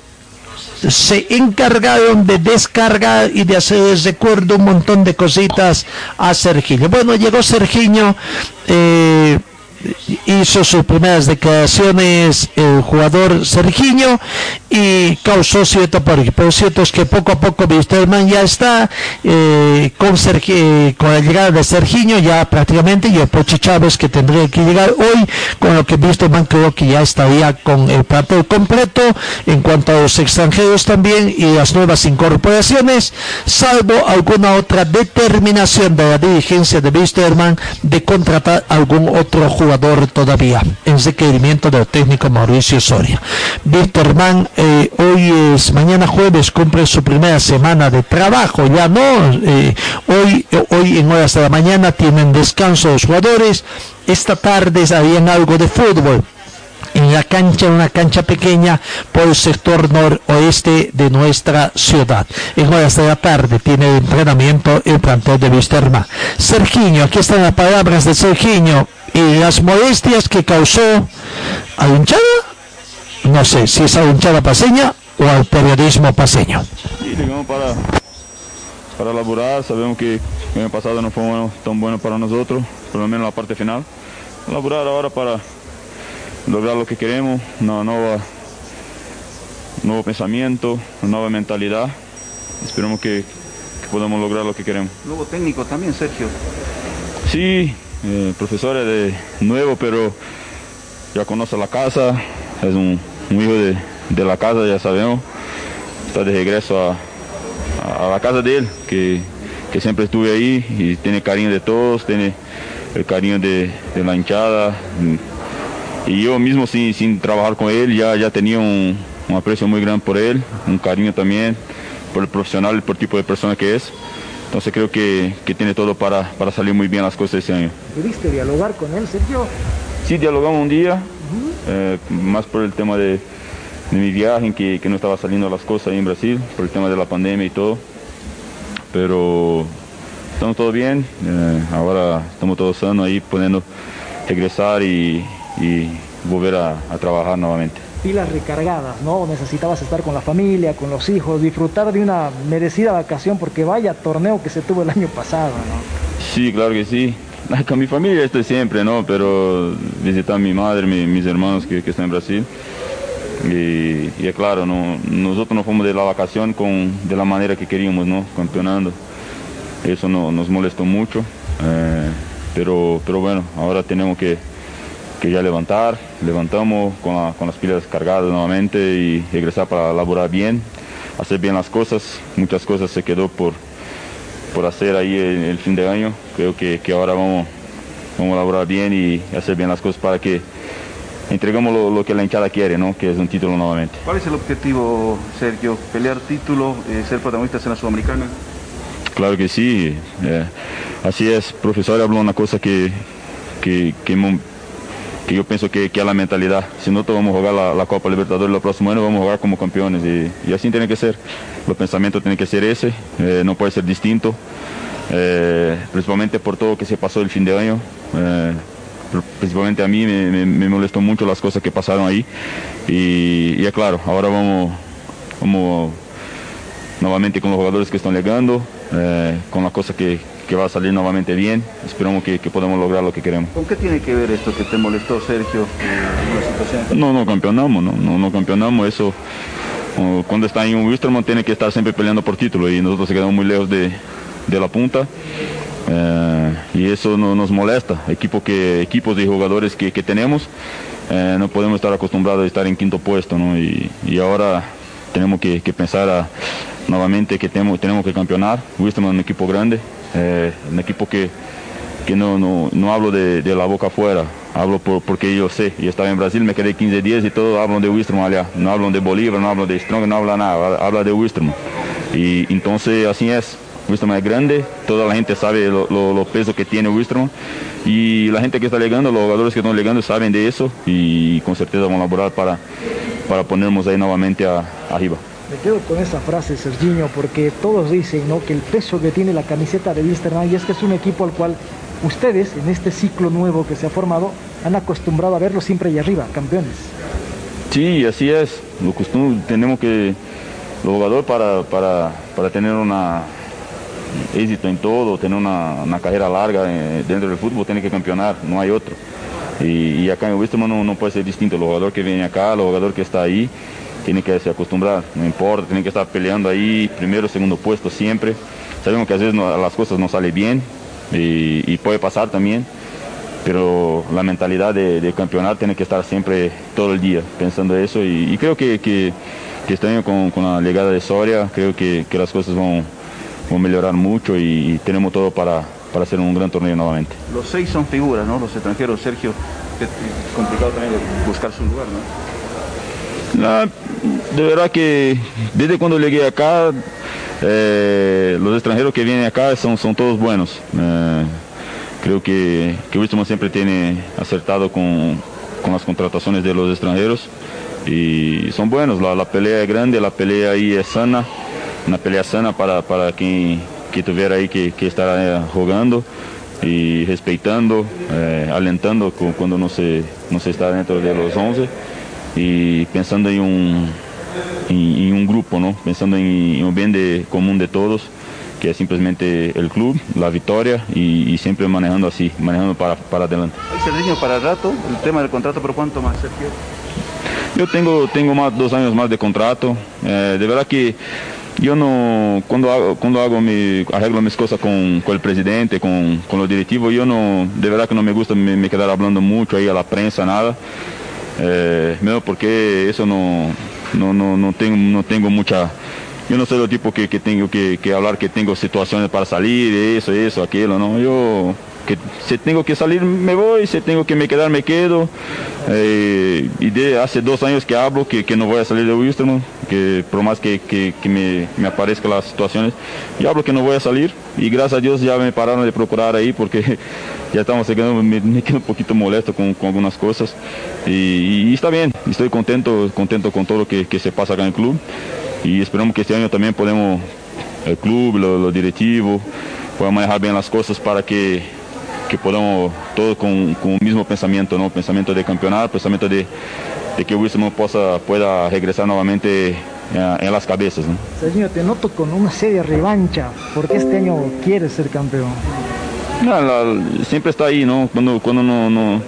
Speaker 5: se encargaron de descargar y de hacer recuerdo un montón de cositas a Serginho. Bueno, llegó Serginho, eh, hizo sus primeras declaraciones el jugador Serginho y causó cierto por Pero cierto es que poco a poco Wisterman ya está eh, con, con la llegada de Serginho ya prácticamente y el Pocho Chávez que tendría que llegar hoy con lo que Wisterman creo que ya estaría con el plato completo en cuanto a los extranjeros también y las nuevas incorporaciones salvo alguna otra determinación de la dirigencia de Wisterman de contratar algún otro jugador todavía en requerimiento del técnico Mauricio Soria. Víctor eh, hoy es, mañana jueves cumple su primera semana de trabajo, ya no, eh, hoy, hoy en horas de la mañana tienen descanso los jugadores, esta tarde sabían algo de fútbol en la cancha, una cancha pequeña por el sector noroeste de nuestra ciudad. En horas de la tarde tiene entrenamiento el plantel de Visterma. Serginho, aquí están las palabras de Serginho y las molestias que causó a la hinchada, no sé si es a la hinchada paseña o al periodismo paseño.
Speaker 6: Sí, llegamos para, para laburar, sabemos que el año pasado no fue tan bueno para nosotros, por lo menos la parte final. Laburar ahora para lograr lo que queremos, una nueva, nuevo pensamiento, una nueva mentalidad. Esperemos que, que podamos lograr lo que queremos.
Speaker 7: Nuevo técnico también, Sergio.
Speaker 6: Sí, eh, profesor es de nuevo, pero ya conoce la casa, es un, hijo de, la casa, ya sabemos. Está de regreso a, la casa de él, que, siempre estuve ahí y tiene cariño de todos, tiene el cariño de, la hinchada. Y yo mismo sin, sin trabajar con él ya, ya tenía un, aprecio muy grande por él, un cariño también por el profesional, por el tipo de persona que es. Entonces creo que, tiene todo para, salir muy bien las cosas este año.
Speaker 7: ¿Pudiste dialogar con él, Sergio?
Speaker 6: Sí, dialogamos un día, eh, más por el tema de, mi viaje, en que, no estaba saliendo las cosas ahí en Brasil, por el tema de la pandemia y todo. Pero estamos todo bien, eh, ahora estamos todos sanos ahí, poniendo regresar y, volver a trabajar nuevamente
Speaker 7: pilas recargadas, ¿no? Necesitabas estar con la familia, con los hijos, disfrutar de una merecida vacación, porque vaya torneo que se tuvo el año pasado, ¿no?
Speaker 6: Sí, claro que sí. Con mi familia estoy siempre, ¿no? Pero visitar a mi madre, mis hermanos que, están en Brasil. Y, es claro, ¿no? nosotros nos fuimos de la vacación con, de la manera que queríamos, ¿no? Campeonando. Eso no, nos molestó mucho. Eh, pero, pero bueno, ahora tenemos que que ya levantar, levantamos con, las pilas cargadas nuevamente y regresar para laborar bien, hacer bien las cosas, muchas cosas se quedó por, por hacer ahí el, el fin de año, creo que, ahora vamos, vamos a laborar bien y hacer bien las cosas para que entregamos lo, que la hinchada quiere, ¿no? que es un título nuevamente.
Speaker 7: ¿Cuál es el objetivo, Sergio? ¿Pelear título, eh, ser protagonistas en la Sudamericana?
Speaker 6: Claro que sí, eh, así es, profesor habló una cosa que, que, que que yo pienso que, que es la mentalidad. Si no, vamos a jugar la, Copa Libertadores el próximo año, vamos a jugar como campeones y, así tiene que ser. El pensamiento tiene que ser ese, eh, no puede ser distinto, eh, principalmente por todo lo que se pasó el fin de año. Eh, principalmente a mí me, molestó mucho las cosas que pasaron ahí y, es claro, ahora vamos, vamos nuevamente con los jugadores que están llegando, con las cosas que, que va a salir nuevamente bien. Esperamos que, podamos lograr lo que queremos.
Speaker 7: ¿Con qué tiene que ver esto que te molestó, Sergio,
Speaker 6: No, no campeonamos, no, no, no campeonamos. Eso, cuando está en un Wisterman tiene que estar siempre peleando por título y nosotros se quedamos muy lejos de, la punta. Eh, y eso no, nos molesta. Equipo que, equipos y jugadores que, tenemos, eh, no podemos estar acostumbrados a estar en quinto puesto. ¿no? Y, ahora tenemos que, pensar nuevamente que tenemos, tenemos que campeonar. Wisterman es un equipo grande, eh, un equipo que, que no, no, no hablo de, de, la boca afuera, hablo por, porque yo sé. Yo estaba en Brasil, me quedé 15 días y todos hablan de Wisterman allá. No hablan de Bolívar, no hablan de Strong, no hablan nada, habla de Wisterman. Y entonces así es. Wisterman es grande, toda la gente sabe lo, lo, peso que tiene Wisterman y la gente que está llegando, los jugadores que están llegando saben de eso y con certeza van a laborar para, para ponernos ahí nuevamente arriba.
Speaker 7: Me quedo con esa frase, Serginho, porque todos dicen ¿no? que el peso que tiene la camiseta de Wisterman y es que es un equipo al cual ustedes, en este ciclo nuevo que se ha formado, han acostumbrado a verlo siempre ahí arriba, campeones.
Speaker 6: Sí, así es. Lo tenemos que, los jugadores para, para, para tener una éxito en todo, tener una, carrera larga eh, dentro del fútbol, tiene que campeonar, no hay otro. Y, y acá en Wisterman no, no, puede ser distinto. El jugador que viene acá, el jugador que está ahí, tiene que se acostumbrar, no importa, tiene que estar peleando ahí, primero, segundo puesto siempre. Sabemos que a veces las cosas no salen bien y, y puede pasar también pero la mentalidad de, de, campeonar tiene que estar siempre todo el día pensando eso y, creo que, que, que, este año con, la llegada de Soria creo que, que las cosas van, a mejorar mucho y, y tenemos todo para, para, hacer un gran torneo nuevamente.
Speaker 8: Los seis son figuras, ¿no? Los extranjeros, Sergio, es complicado también buscar su lugar, ¿no?
Speaker 6: De verdad que desde cuando llegué acá, eh, los extranjeros que vienen acá son, son todos buenos. Eh, creo que, que Wisterman siempre tiene acertado con, con, las contrataciones de los extranjeros y son buenos, la, pelea es grande, la pelea ahí es sana, una pelea sana para, para quien que tuviera ahí que, que estar eh, jugando y respetando, eh, alentando cuando no se, no se está dentro de los 11 y pensando en un, en, en un grupo, ¿no? pensando en, en un bien de, común de todos que es simplemente el club, la victoria y, y siempre manejando así, manejando para, para adelante.
Speaker 8: ¿Hay Sergio para el rato? El tema del contrato, ¿pero cuánto más, Sergio?
Speaker 6: Yo tengo, tengo más, dos años más de contrato. Eh, de verdad que yo no, cuando hago, cuando hago mi, arreglo mis cosas con, con el presidente, con, con, los directivos, yo no, de verdad que no me gusta me, me quedar hablando mucho ahí a la prensa, nada. Eh, porque eso no, no, no, no, tengo, no tengo mucha yo no soy el tipo que, que tengo que, que, hablar que tengo situaciones para salir, eso, eso, aquello, no. Yo que si tengo que salir me voy, si tengo que me quedar me quedo. Eh, y de hace dos años que hablo que, que no voy a salir de Wisterman, que por más que, que, me, me aparezcan las situaciones, yo hablo que no voy a salir. Y gracias a Dios ya me pararon de procurar ahí porque ya estamos llegando, me, quedo un poquito molesto con, con algunas cosas. Y, está bien, estoy contento, contento con todo lo que, que se pasa acá en el club. Y esperamos que este año también podemos, el club, lo directivos, puedan manejar bien las cosas para que, que podamos todos con, con, el mismo pensamiento, ¿no? pensamiento de campeonato, pensamiento de, de que Wilson possa, pueda regresar nuevamente en, en las cabezas. ¿no?
Speaker 7: Sergio, te noto con una seria revancha, porque este año quieres ser campeón.
Speaker 6: No, la, siempre está ahí, ¿no? Cuando, cuando no, no,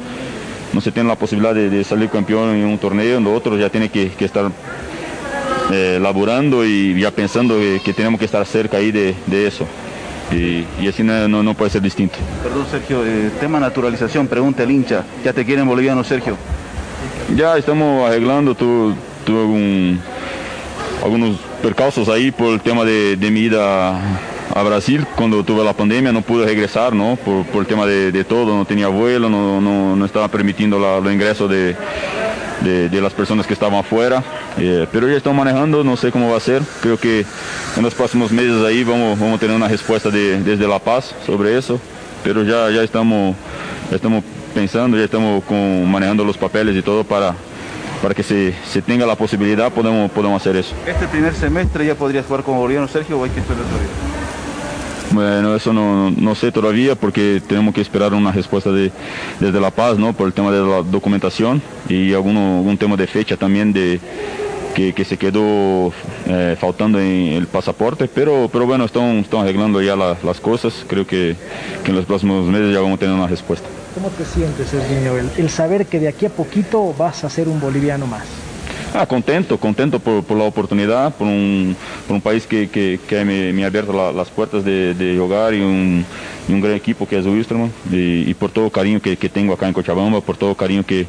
Speaker 6: no se tiene la posibilidad de, de, salir campeón en un torneo, en lo otro ya tiene que, que estar eh, laburando y ya pensando que, que, tenemos que estar cerca ahí de, de eso. Y, y, así no, no, no, puede ser distinto.
Speaker 8: Perdón, Sergio, eh, tema naturalización, pregunta el hincha. ¿Ya te quieren boliviano, Sergio?
Speaker 6: Ya estamos arreglando, tuve, algún, algunos percausos ahí por el tema de, de mi ida a Brasil cuando tuve la pandemia, no pude regresar, ¿no? Por, por el tema de, de, todo, no tenía vuelo, no, no, no estaba permitiendo la, el ingreso de, de, las personas que estaban afuera, eh, pero ya estamos manejando, no sé cómo va a ser, creo que en los próximos meses ahí vamos, a tener una respuesta de, desde La Paz sobre eso, pero ya, ya, estamos, pensando, ya estamos con, manejando los papeles y todo para, que se, se, tenga la posibilidad, podemos, hacer eso.
Speaker 8: ¿Este primer semestre ya podrías jugar como boliviano, Sergio, o hay que esperar todavía?
Speaker 6: Bueno, eso no, no, sé todavía porque tenemos que esperar una respuesta de, desde La Paz, ¿no? Por el tema de la documentación y alguno, algún tema de fecha también de que, que se quedó eh, faltando en el pasaporte, pero, pero bueno, están, están arreglando ya la, las cosas. Creo que, en los próximos meses ya vamos a tener una respuesta.
Speaker 7: ¿Cómo te sientes, Sergio, el saber que de aquí a poquito vas a ser un boliviano más?
Speaker 6: Ah, contento, contento por, por, la oportunidad, por un, por un país que, que, me, me, ha abierto la, las puertas de, de jugar y un, un, gran equipo que es Wilstermann y, y, por todo el cariño que, que, tengo acá en Cochabamba, por todo el cariño que,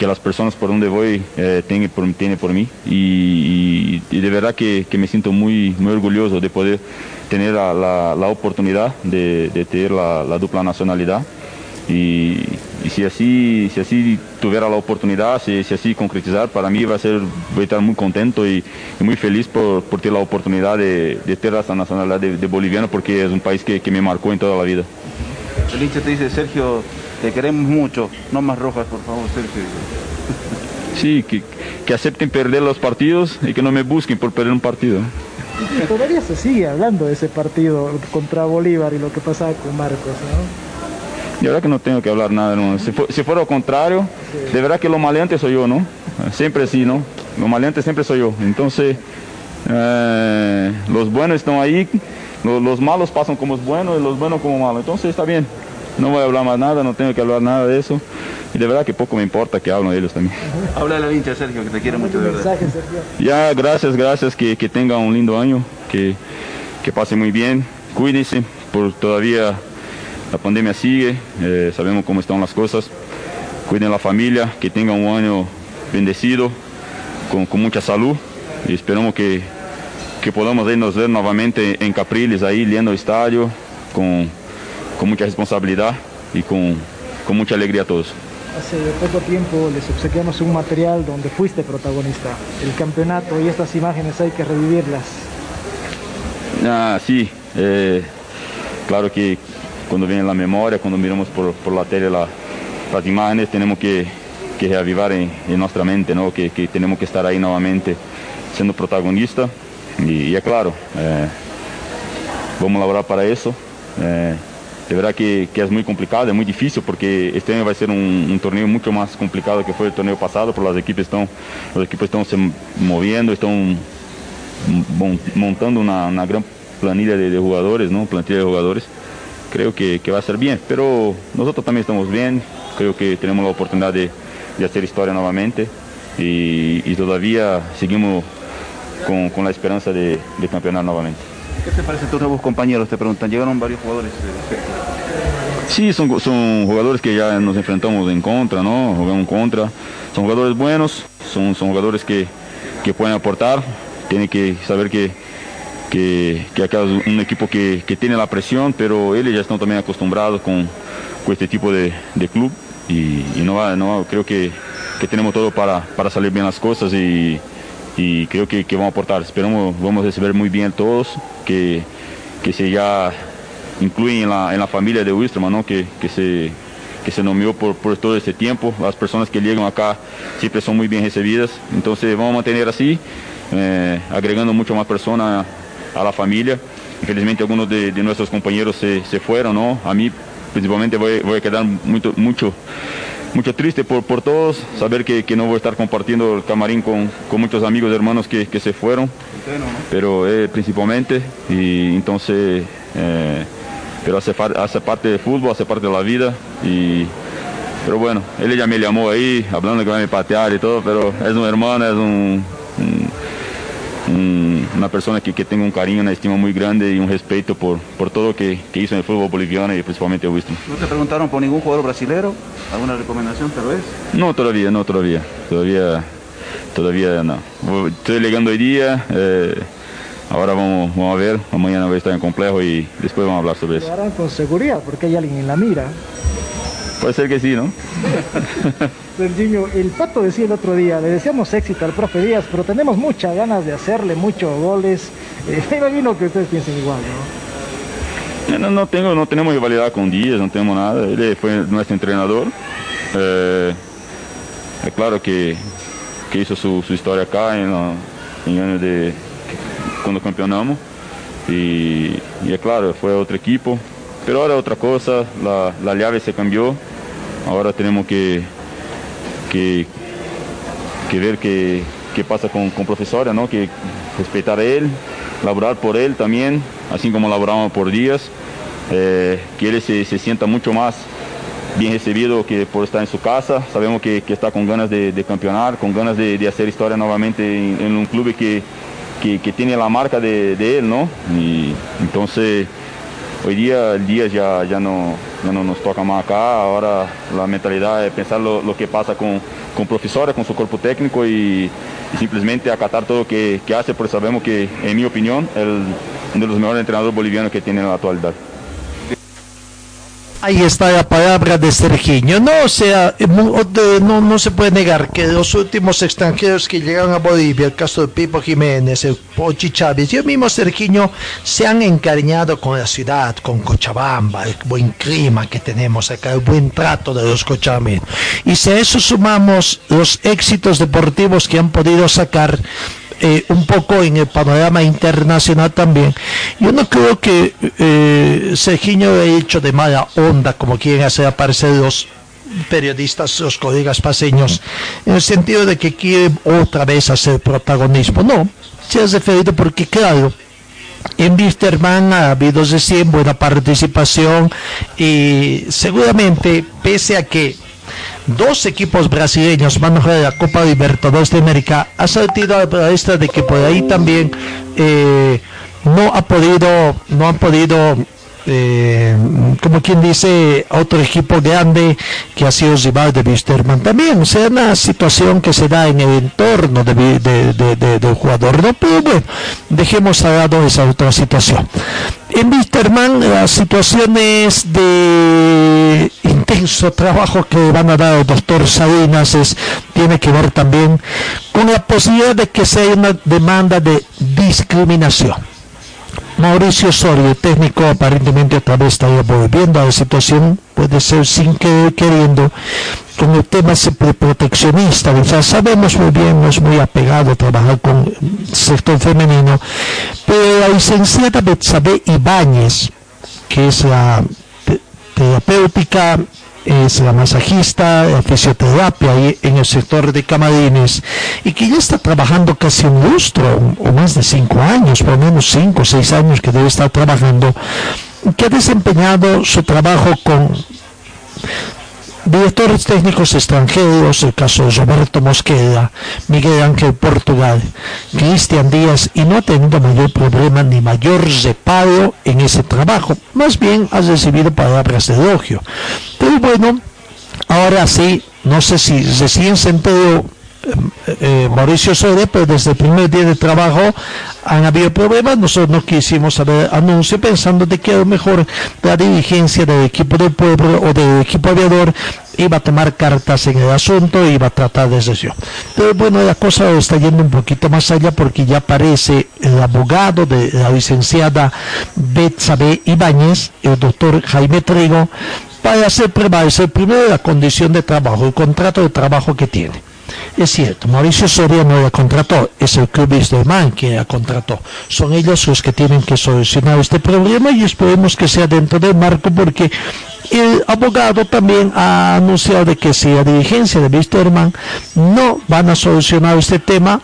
Speaker 6: las personas por donde voy eh, tienen, por, tienen por mí. Y, de verdad que, me siento muy, muy orgulloso de poder tener la, la, oportunidad de, de tener la, dupla nacionalidad y, y si así si así tuviera la oportunidad, si, si, así concretizar, para mí va a ser, voy a estar muy contento y, y muy feliz por, por, tener la oportunidad de, de tener esta nacionalidad de, de, boliviano porque es un país que, que, me marcó en toda la vida.
Speaker 8: El hincha te dice, Sergio, te queremos mucho, no más rojas, por favor, Sergio.
Speaker 6: Sí, que, que acepten perder los partidos y que no me busquen por perder un partido.
Speaker 7: Y todavía se sigue hablando de ese partido contra Bolívar y lo que pasaba con Marcos, ¿no?
Speaker 6: De verdad que no tengo que hablar nada, ¿no? si, si, fuera lo contrario, de verdad que lo maleante soy yo, ¿no? Siempre sí, ¿no? Lo maleante siempre soy yo. Entonces, eh, los buenos están ahí, los, los, malos pasan como buenos y los buenos como malos. Entonces está bien, no voy a hablar más nada, no tengo que hablar nada de eso. Y de verdad que poco me importa que hablen ellos también.
Speaker 8: Habla de la hincha, Sergio, que te quiere mucho, de verdad.
Speaker 6: Ya, gracias, gracias, que, que tenga un lindo año, que, que pase muy bien, cuídense, por todavía la pandemia sigue, eh, sabemos cómo están las cosas. Cuiden la familia, que tengan un año bendecido, con, con mucha salud. Y esperamos que, que podamos irnos ver nuevamente en Capriles, ahí, liendo el estadio, con, con mucha responsabilidad y con, con mucha alegría a todos.
Speaker 7: Hace poco tiempo les obsequiamos un material donde fuiste protagonista, el campeonato y estas imágenes hay que revivirlas.
Speaker 6: Ah, sí, eh, claro que cuando viene la memoria, cuando miramos por, por la tele la, las imágenes, tenemos que, que reavivar en, nuestra mente, ¿no? que, que, tenemos que estar ahí nuevamente siendo protagonista. Y, es claro, eh, vamos a laborar para eso. Eh, de verdad que, que, es muy complicado, es muy difícil porque este año va a ser un, torneo mucho más complicado que fue el torneo pasado, porque las equipos están, los equipos están se moviendo, están montando una, una gran planilla de, de, jugadores, ¿no? plantilla de jugadores creo que, que, va a ser bien. Pero nosotros también estamos bien, creo que tenemos la oportunidad de, de hacer historia nuevamente y, y todavía seguimos con, con, la esperanza de, de campeonar nuevamente.
Speaker 8: ¿Qué te parece tus nuevos compañeros? Te preguntan, llegaron varios jugadores.
Speaker 6: Sí, son, son jugadores que ya nos enfrentamos en contra, ¿no? Jugamos contra. Son jugadores buenos, son, son jugadores que, que pueden aportar. Tienen que saber que que, que acá es un equipo que, que, tiene la presión, pero ellos ya están también acostumbrados con, con este tipo de, de club y, no no creo que, que tenemos todo para, para, salir bien las cosas y, y creo que, que, vamos a aportar. Esperamos, vamos a recibir muy bien todos, que, que se ya incluyen en la, en la familia de Wisterman, ¿no? que, que se que se por, por todo este tiempo. Las personas que llegan acá siempre son muy bien recibidas. Entonces vamos a mantener así, eh, agregando mucho más personas a la familia. Infelizmente algunos de, de nuestros compañeros se, se, fueron, ¿no? A mí principalmente voy, voy a quedar mucho, mucho, mucho triste por, por todos, saber que, que, no voy a estar compartiendo el camarín con, con muchos amigos, hermanos que, que se fueron, pero eh, principalmente, y entonces, eh, pero hace, hace parte del fútbol, hace parte de la vida, y pero bueno, él ya me llamó ahí, hablando que va a me patear y todo, pero es un hermano, es un, un un, una persona que, que tenga un cariño, una estima muy grande y un respeto por, por todo lo que, que hizo en el fútbol boliviano y principalmente a Winston.
Speaker 8: ¿No te preguntaron por ningún jugador brasilero? ¿Alguna recomendación tal vez?
Speaker 6: No, todavía, no, todavía. Todavía, todavía no. Estoy llegando hoy día. Eh, Ahora vamos, vamos, a ver, mañana voy a estar en complejo y después vamos a hablar sobre eso.
Speaker 7: Harán con seguridad porque hay alguien en la mira.
Speaker 6: Puede ser que sí, ¿no?
Speaker 7: Serginho, el Pato decía el otro día, le deseamos éxito al profe Díaz, pero tenemos muchas ganas de hacerle muchos goles. Eh, me imagino que ustedes piensen igual, ¿no?
Speaker 6: No, no, tengo, no tenemos rivalidad con Díaz, no tenemos nada. Él fue nuestro entrenador. Eh, es claro que, que hizo su, su, historia acá en, en años de cuando campeonamos. Y, y es claro, fue otro equipo. Pero ahora otra cosa, la, la llave se cambió. Ahora tenemos que, que, ver qué, qué pasa con, con profesora, ¿no? que respetar a él, laborar por él también, así como laboramos por días, eh, que él se, se, sienta mucho más bien recibido que por estar en su casa. Sabemos que, que está con ganas de, campeonar, con ganas de, hacer historia nuevamente en, en un club que, que, que, tiene la marca de, de él, ¿no? Y entonces hoy día el día ya, ya, no, nos toca más acá, ahora la mentalidad es pensar lo, que pasa con, con profesora, con su cuerpo técnico y, y simplemente acatar todo lo que, que, hace, porque sabemos que, en mi opinión, es uno de los mejores entrenadores bolivianos que tiene en la actualidad.
Speaker 5: Ahí está la palabra de Sergiño. No, sea, no, no se puede negar que los últimos extranjeros que llegaron a Bolivia, el caso de Pipo Jiménez, el Pochi Chávez, yo mismo Sergiño, se han encariñado con la ciudad, con Cochabamba, el buen clima que tenemos acá, el buen trato de los cochameños. Y si a eso sumamos los éxitos deportivos que han podido sacar, eh, un poco en el panorama internacional también. Yo no creo que eh, Sergiño haya hecho de mala onda, como quieren hacer aparecer los periodistas, los colegas paseños, en el sentido de que quiere otra vez hacer protagonismo. No, se ha referido porque, claro, en Wisterman ha habido recién buena participación y seguramente, pese a que dos equipos brasileños van a jugar la Copa Libertadores de América, ha sentido a la de que por ahí también eh, no ha podido, no han podido eh, como quien dice, otro equipo grande que ha sido rival de Wisterman también. O sea, una situación que se da en el entorno de, del jugador. No, pero bueno, dejemos a lado esa otra situación. En Wisterman, las situaciones de intenso trabajo que van a dar el doctor Salinas es, tiene que ver también con la posibilidad de que sea una demanda de discriminación Mauricio Soria, técnico, aparentemente otra vez está volviendo a la situación, puede ser sin que queriendo, con el tema proteccionista. O sea, sabemos muy bien, no es muy apegado a trabajar con el sector femenino, pero la licenciada Betsabe Ibáñez, que es la terapéutica es la masajista, la fisioterapia ahí en el sector de camarines y que ya está trabajando casi un lustro o más de cinco años, por lo menos cinco o seis años que debe estar trabajando, que ha desempeñado su trabajo con directores técnicos extranjeros, el caso de Roberto Mosqueda, Miguel Ángel Portugal, Cristian Díaz, y no ha tenido mayor problema ni mayor reparo en ese trabajo. Más bien ha recibido palabras de elogio. Pero bueno, ahora sí, no sé si recién se enteró eh, eh, Mauricio Sode, pero desde el primer día de trabajo han habido problemas. Nosotros no quisimos haber anuncio pensando que a lo mejor la dirigencia del equipo del pueblo o del equipo aviador iba a tomar cartas en el asunto e iba a tratar de sesión. Pero bueno, la cosa está yendo un poquito más allá porque ya aparece el abogado de la licenciada Betsabe Ibáñez, el doctor Jaime Trigo, para hacer prevalecer primero la condición de trabajo, el contrato de trabajo que tiene. Es cierto, Mauricio Soria no la contrató, es el club Man quien la contrató. Son ellos los que tienen que solucionar este problema y esperemos que sea dentro del marco porque el abogado también ha anunciado de que si la dirigencia de Wisterman no van a solucionar este tema,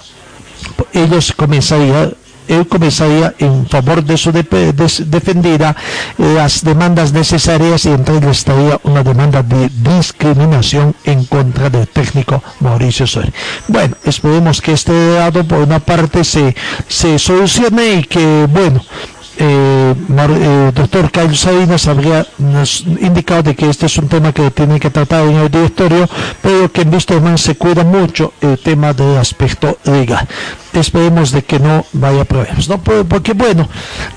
Speaker 5: ellos comenzarían él comenzaría en favor de su defendida las demandas necesarias y entre ellas estaría una demanda de discriminación en contra del técnico Mauricio Soria. Bueno, esperemos que este lado por una parte se, se solucione y que, bueno, eh, eh, doctor Carlos Salinas habría indicado de que este es un tema que tiene que tratar en el directorio, pero que en Wisterman se cuida mucho el tema del aspecto legal. Esperemos de que no vaya problemas, ¿no? Porque bueno,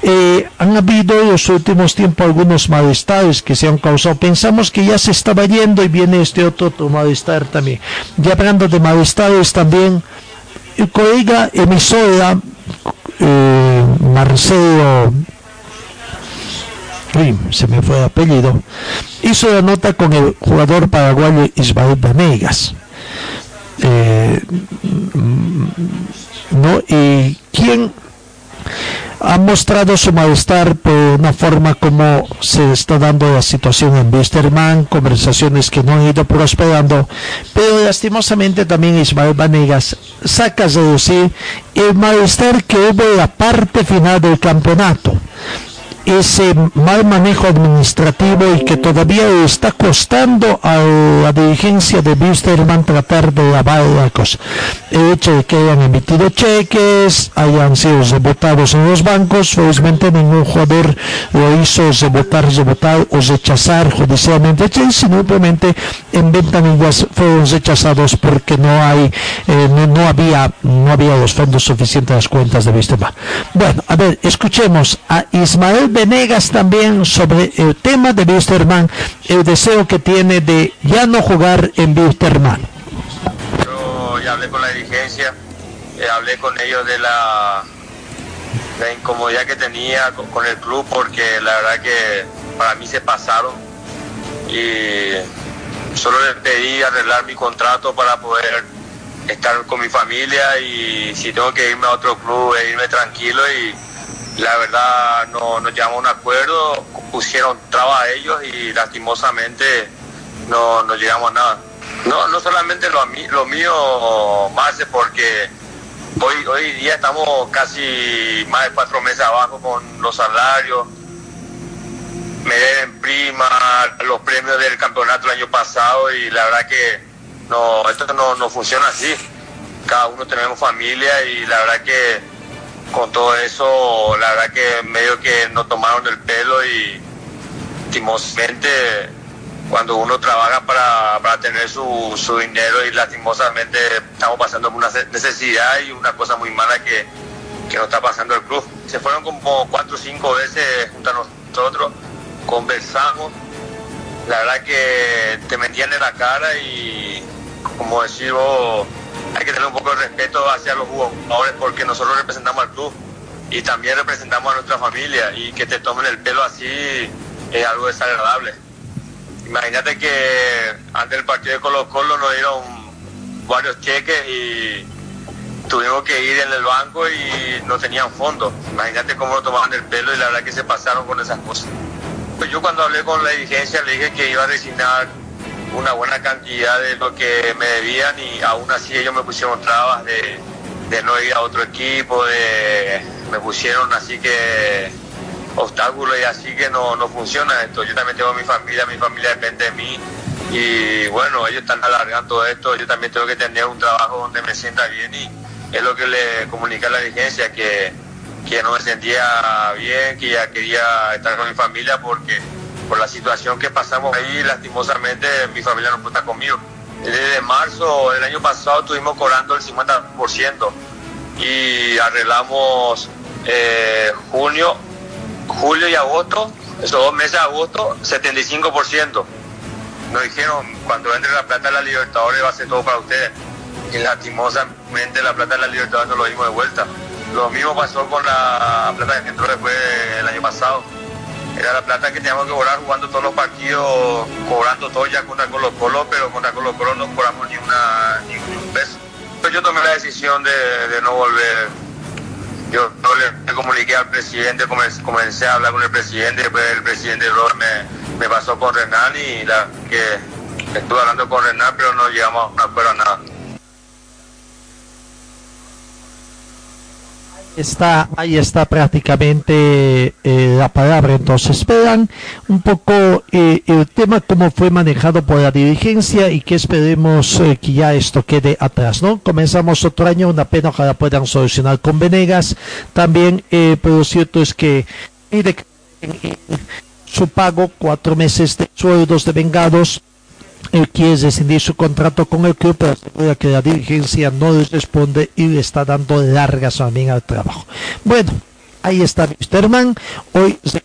Speaker 5: eh, han habido en los últimos tiempos algunos malestares que se han causado. Pensamos que ya se estaba yendo y viene este otro, malestar también. Ya hablando de malestares también, el colega emisora eh, Marcelo, se me fue el apellido, hizo la nota con el jugador paraguayo Ismael Vanegas. Eh, ¿no? Y quién ha mostrado su malestar por una forma como se está dando la situación en Wisterman, conversaciones que no han ido prosperando, pero lastimosamente también Ismael Vanegas saca de decir el malestar que hubo en la parte final del campeonato ese mal manejo administrativo y que todavía está costando a la dirigencia de Wisterman tratar de lavar la cosa. El hecho de que hayan emitido cheques, hayan sido rebotados en los bancos, felizmente ningún jugador lo hizo rebotar, rebotar o rechazar judicialmente, simplemente en ventanillas fueron rechazados porque no hay, eh, no, había, no había los fondos suficientes a las cuentas de Wisterman. Bueno, a ver, escuchemos a Ismael Venegas también sobre el tema de Wisterman, el deseo que tiene de ya no jugar en Wisterman.
Speaker 9: Yo ya hablé con la dirigencia, eh, hablé con ellos de la, incomodidad que tenía con, con el club porque la verdad que para mí se pasaron y solo les pedí arreglar mi contrato para poder estar con mi familia y si tengo que irme a otro club, e irme tranquilo y la verdad no nos llevamos a un acuerdo, pusieron trabas a ellos y lastimosamente no, no llegamos a nada. No, no solamente lo, lo mío, más porque hoy, hoy día estamos casi más de cuatro meses abajo con los salarios, me deben prima, los premios del campeonato el año pasado y la verdad que no, esto no, no funciona así. Cada uno tenemos familia y la verdad que con todo eso, la verdad que medio que nos tomaron el pelo y lastimosamente cuando uno trabaja para, para tener su, su dinero y lastimosamente estamos pasando por una necesidad y una cosa muy mala que, que nos está pasando el club. Se fueron como cuatro o cinco veces junto a nosotros, conversamos, la verdad que te metían en la cara y como decir vos, hay que tener un poco de respeto hacia los jugadores porque nosotros representamos al club y también representamos a nuestra familia y que te tomen el pelo así es algo desagradable. Imagínate que antes del partido de Colo Colo nos dieron varios cheques y tuvimos que ir en el banco y no tenían fondos. Imagínate cómo lo tomaban el pelo y la verdad que se pasaron con esas cosas. Pues yo cuando hablé con la dirigencia le dije que iba a resignar una buena cantidad de lo que me debían y aún así ellos me pusieron trabas de, de no ir a otro equipo, de, me pusieron así que obstáculos y así que no, no funciona esto. Yo también tengo mi familia, mi familia depende de mí y bueno, ellos están alargando esto, yo también tengo que tener un trabajo donde me sienta bien y es lo que le comuniqué a la dirigencia que, que no me sentía bien, que ya quería estar con mi familia porque por la situación que pasamos ahí, lastimosamente mi familia no estar conmigo. Desde marzo del año pasado estuvimos cobrando el 50% y arreglamos eh, junio, julio y agosto, esos dos meses de agosto, 75%. Nos dijeron, cuando entre la plata de la Libertadores va a ser todo para ustedes. Y lastimosamente la plata de la Libertadores no lo dimos de vuelta. Lo mismo pasó con la plata que entró después del año pasado. Era la plata que teníamos que cobrar jugando todos los partidos, cobrando todo ya contra Colo Colo, pero contra Colo Colo no cobramos ni, una, ni, un peso. Entonces yo tomé la decisión de, de no volver. Yo no le comuniqué al presidente, comencé, a hablar con el presidente, después el presidente me, me pasó con Renan y la que estuve hablando con Renan, pero no llegamos a acuerdo a nada.
Speaker 5: Está ahí está prácticamente eh, la palabra. Entonces esperan un poco eh, el tema cómo fue manejado por la dirigencia y que esperemos eh, que ya esto quede atrás no comenzamos otro año una pena ojalá puedan solucionar con Venegas. También pero lo cierto es que su pago cuatro meses de sueldos de vengados él quiere rescindir su contrato con el club, pero asegura que la dirigencia no les responde y le está dando largas también al trabajo. Bueno, ahí está Wisterman. Hoy se.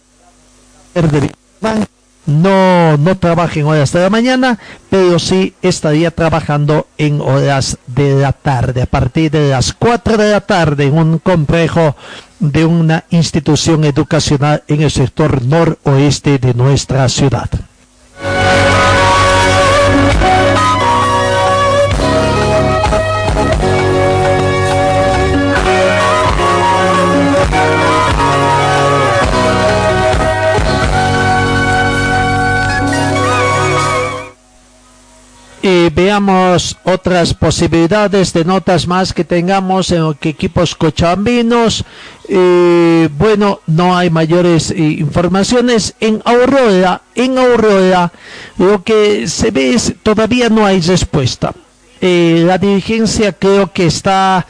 Speaker 5: No, no trabaja en horas de la mañana, pero sí estaría trabajando en horas de la tarde, a partir de las 4 de la tarde en un complejo de una institución educacional en el sector noroeste de nuestra ciudad. Oh, veamos otras posibilidades de notas más que tengamos en equipos cochabambinos. Eh, bueno, no hay mayores eh, informaciones. En Aurora, en Aurora, lo que se ve es todavía no hay respuesta. Eh, la dirigencia creo que está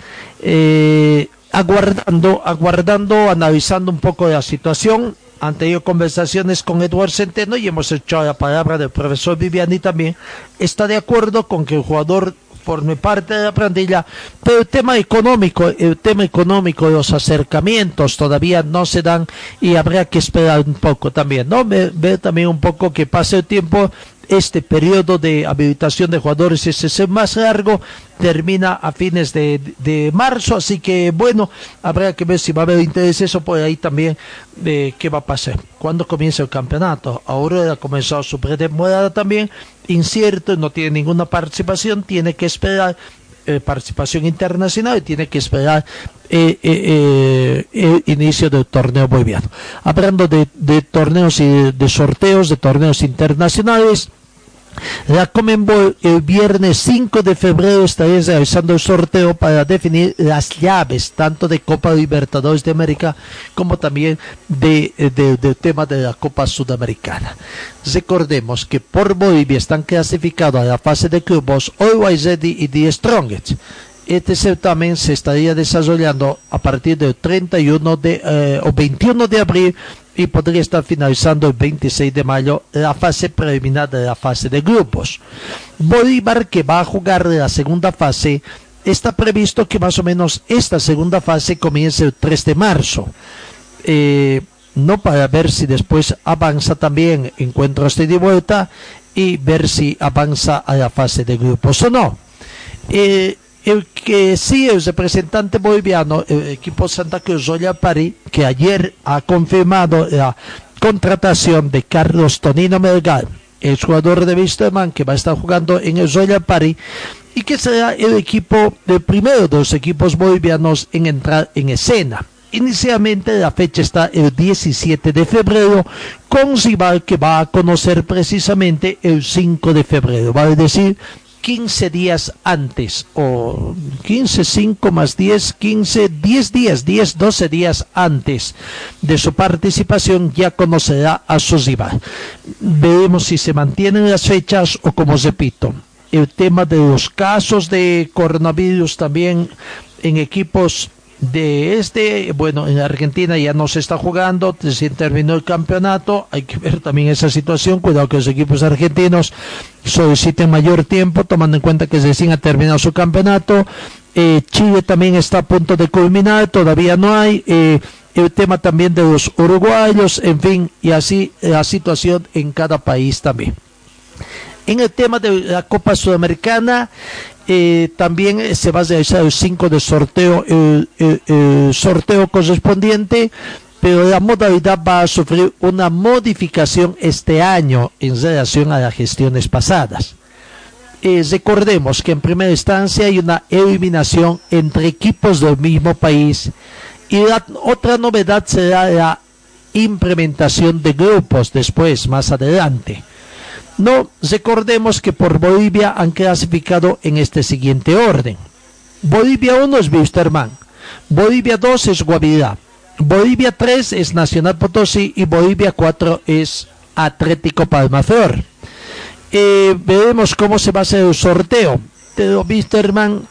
Speaker 5: aguardando, aguardando, analizando un poco la situación han tenido conversaciones con Eduardo Centeno y hemos hecho la palabra del profesor Viviani también, está de acuerdo con que el jugador forme parte de la plantilla, pero el tema económico, el tema económico, los acercamientos todavía no se dan y habría que esperar un poco también, ¿no? Ver, también un poco que pase el tiempo este periodo de habilitación de jugadores es el más largo, termina a fines de, marzo, así que bueno, habrá que ver si va a haber interés eso por ahí también de qué va a pasar. ¿Cuándo comienza el campeonato? Ahora ha comenzado su pretemporada también, incierto, no tiene ninguna participación, tiene que esperar eh, participación internacional y tiene que esperar eh, eh, el inicio del torneo boliviano. Hablando de torneos y de sorteos, de torneos internacionales, la Comenbol el viernes 5 de febrero estaría realizando el sorteo para definir las llaves tanto de Copa Libertadores de América como también de, del tema de la Copa Sudamericana. Recordemos que por Bolivia están clasificados a la fase de grupos Always Ready y The Strongest. Este certamen se estaría desarrollando a partir del 31 de, eh, o 21 de abril y podría estar finalizando el 26 de mayo la fase preliminar de la fase de grupos. Bolívar, que va a jugar la segunda fase, está previsto que más o menos esta segunda fase comience el 3 de marzo. Eh, no para ver si después avanza también encuentros de vuelta y ver si avanza a la fase de grupos o no. Eh, el que sí, el representante boliviano, el equipo Santa Cruz Royal París, que ayer ha confirmado la contratación de Carlos Tonino Melgar, el jugador de Wisterman que va a estar jugando en el Royal París y que será el equipo, el primero de los equipos bolivianos en entrar en escena. Inicialmente la fecha está el 17 de febrero con Zibar que va a conocer precisamente el 5 de febrero, vale decir 15 días antes, o 15, 5 más 10, 15, 10 días, 10, 12 días antes de su participación ya conocerá a Sosibar. Veremos si se mantienen las fechas o como repito, el tema de los casos de coronavirus también en equipos de este, bueno, en Argentina ya no se está jugando, se terminó el campeonato, hay que ver también esa situación, cuidado que los equipos argentinos soliciten mayor tiempo, tomando en cuenta que recién ha terminado su campeonato, eh, Chile también está a punto de culminar, todavía no hay, eh, el tema también de los uruguayos, en fin, y así la situación en cada país también. En el tema de la Copa Sudamericana, eh, también eh, se va a realizar el 5 de sorteo, sorteo correspondiente, pero la modalidad va a sufrir una modificación este año en relación a las gestiones pasadas. Eh, recordemos que en primera instancia hay una eliminación entre equipos del mismo país y la otra novedad será la implementación de grupos después, más adelante. No, recordemos que por Bolivia han clasificado en este siguiente orden. Bolivia 1 es Wisterman, Bolivia 2 es Guavirá, Bolivia 3 es Nacional Potosí y Bolivia 4 es Atlético Palmaflor. Eh, veremos cómo se va a hacer el sorteo. Pero Wisterman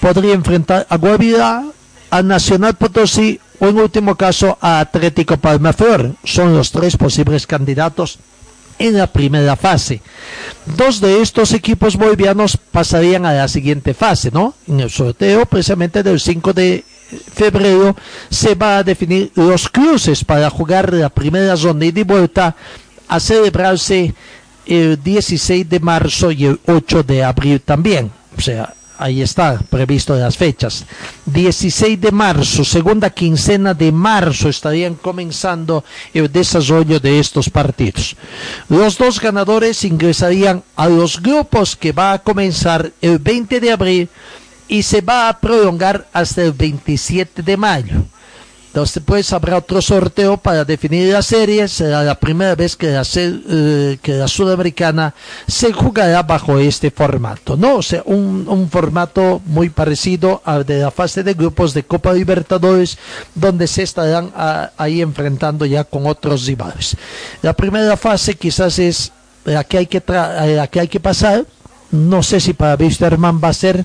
Speaker 5: podría enfrentar a Guavirá, a Nacional Potosí o en último caso a Atlético Palmaflor. Son los tres posibles candidatos en la primera fase. Dos de estos equipos bolivianos pasarían a la siguiente fase, ¿no? En el sorteo precisamente del 5 de febrero se va a definir los cruces para jugar la primera ronda y de vuelta a celebrarse el 16 de marzo y el 8 de abril también. O sea, ahí está previsto las fechas. 16 de marzo, segunda quincena de marzo estarían comenzando el desarrollo de estos partidos. Los dos ganadores ingresarían a los grupos que va a comenzar el 20 de abril y se va a prolongar hasta el 27 de mayo. Pues habrá otro sorteo para definir la serie. Será la primera vez que la, eh, sudamericana se jugará bajo este formato, ¿no? O sea, un, formato muy parecido al de la fase de grupos de Copa Libertadores, donde se estarán ah, ahí enfrentando ya con otros rivales. La primera fase quizás es la que hay que, la que, hay que pasar, no sé si para Wisterman va a ser.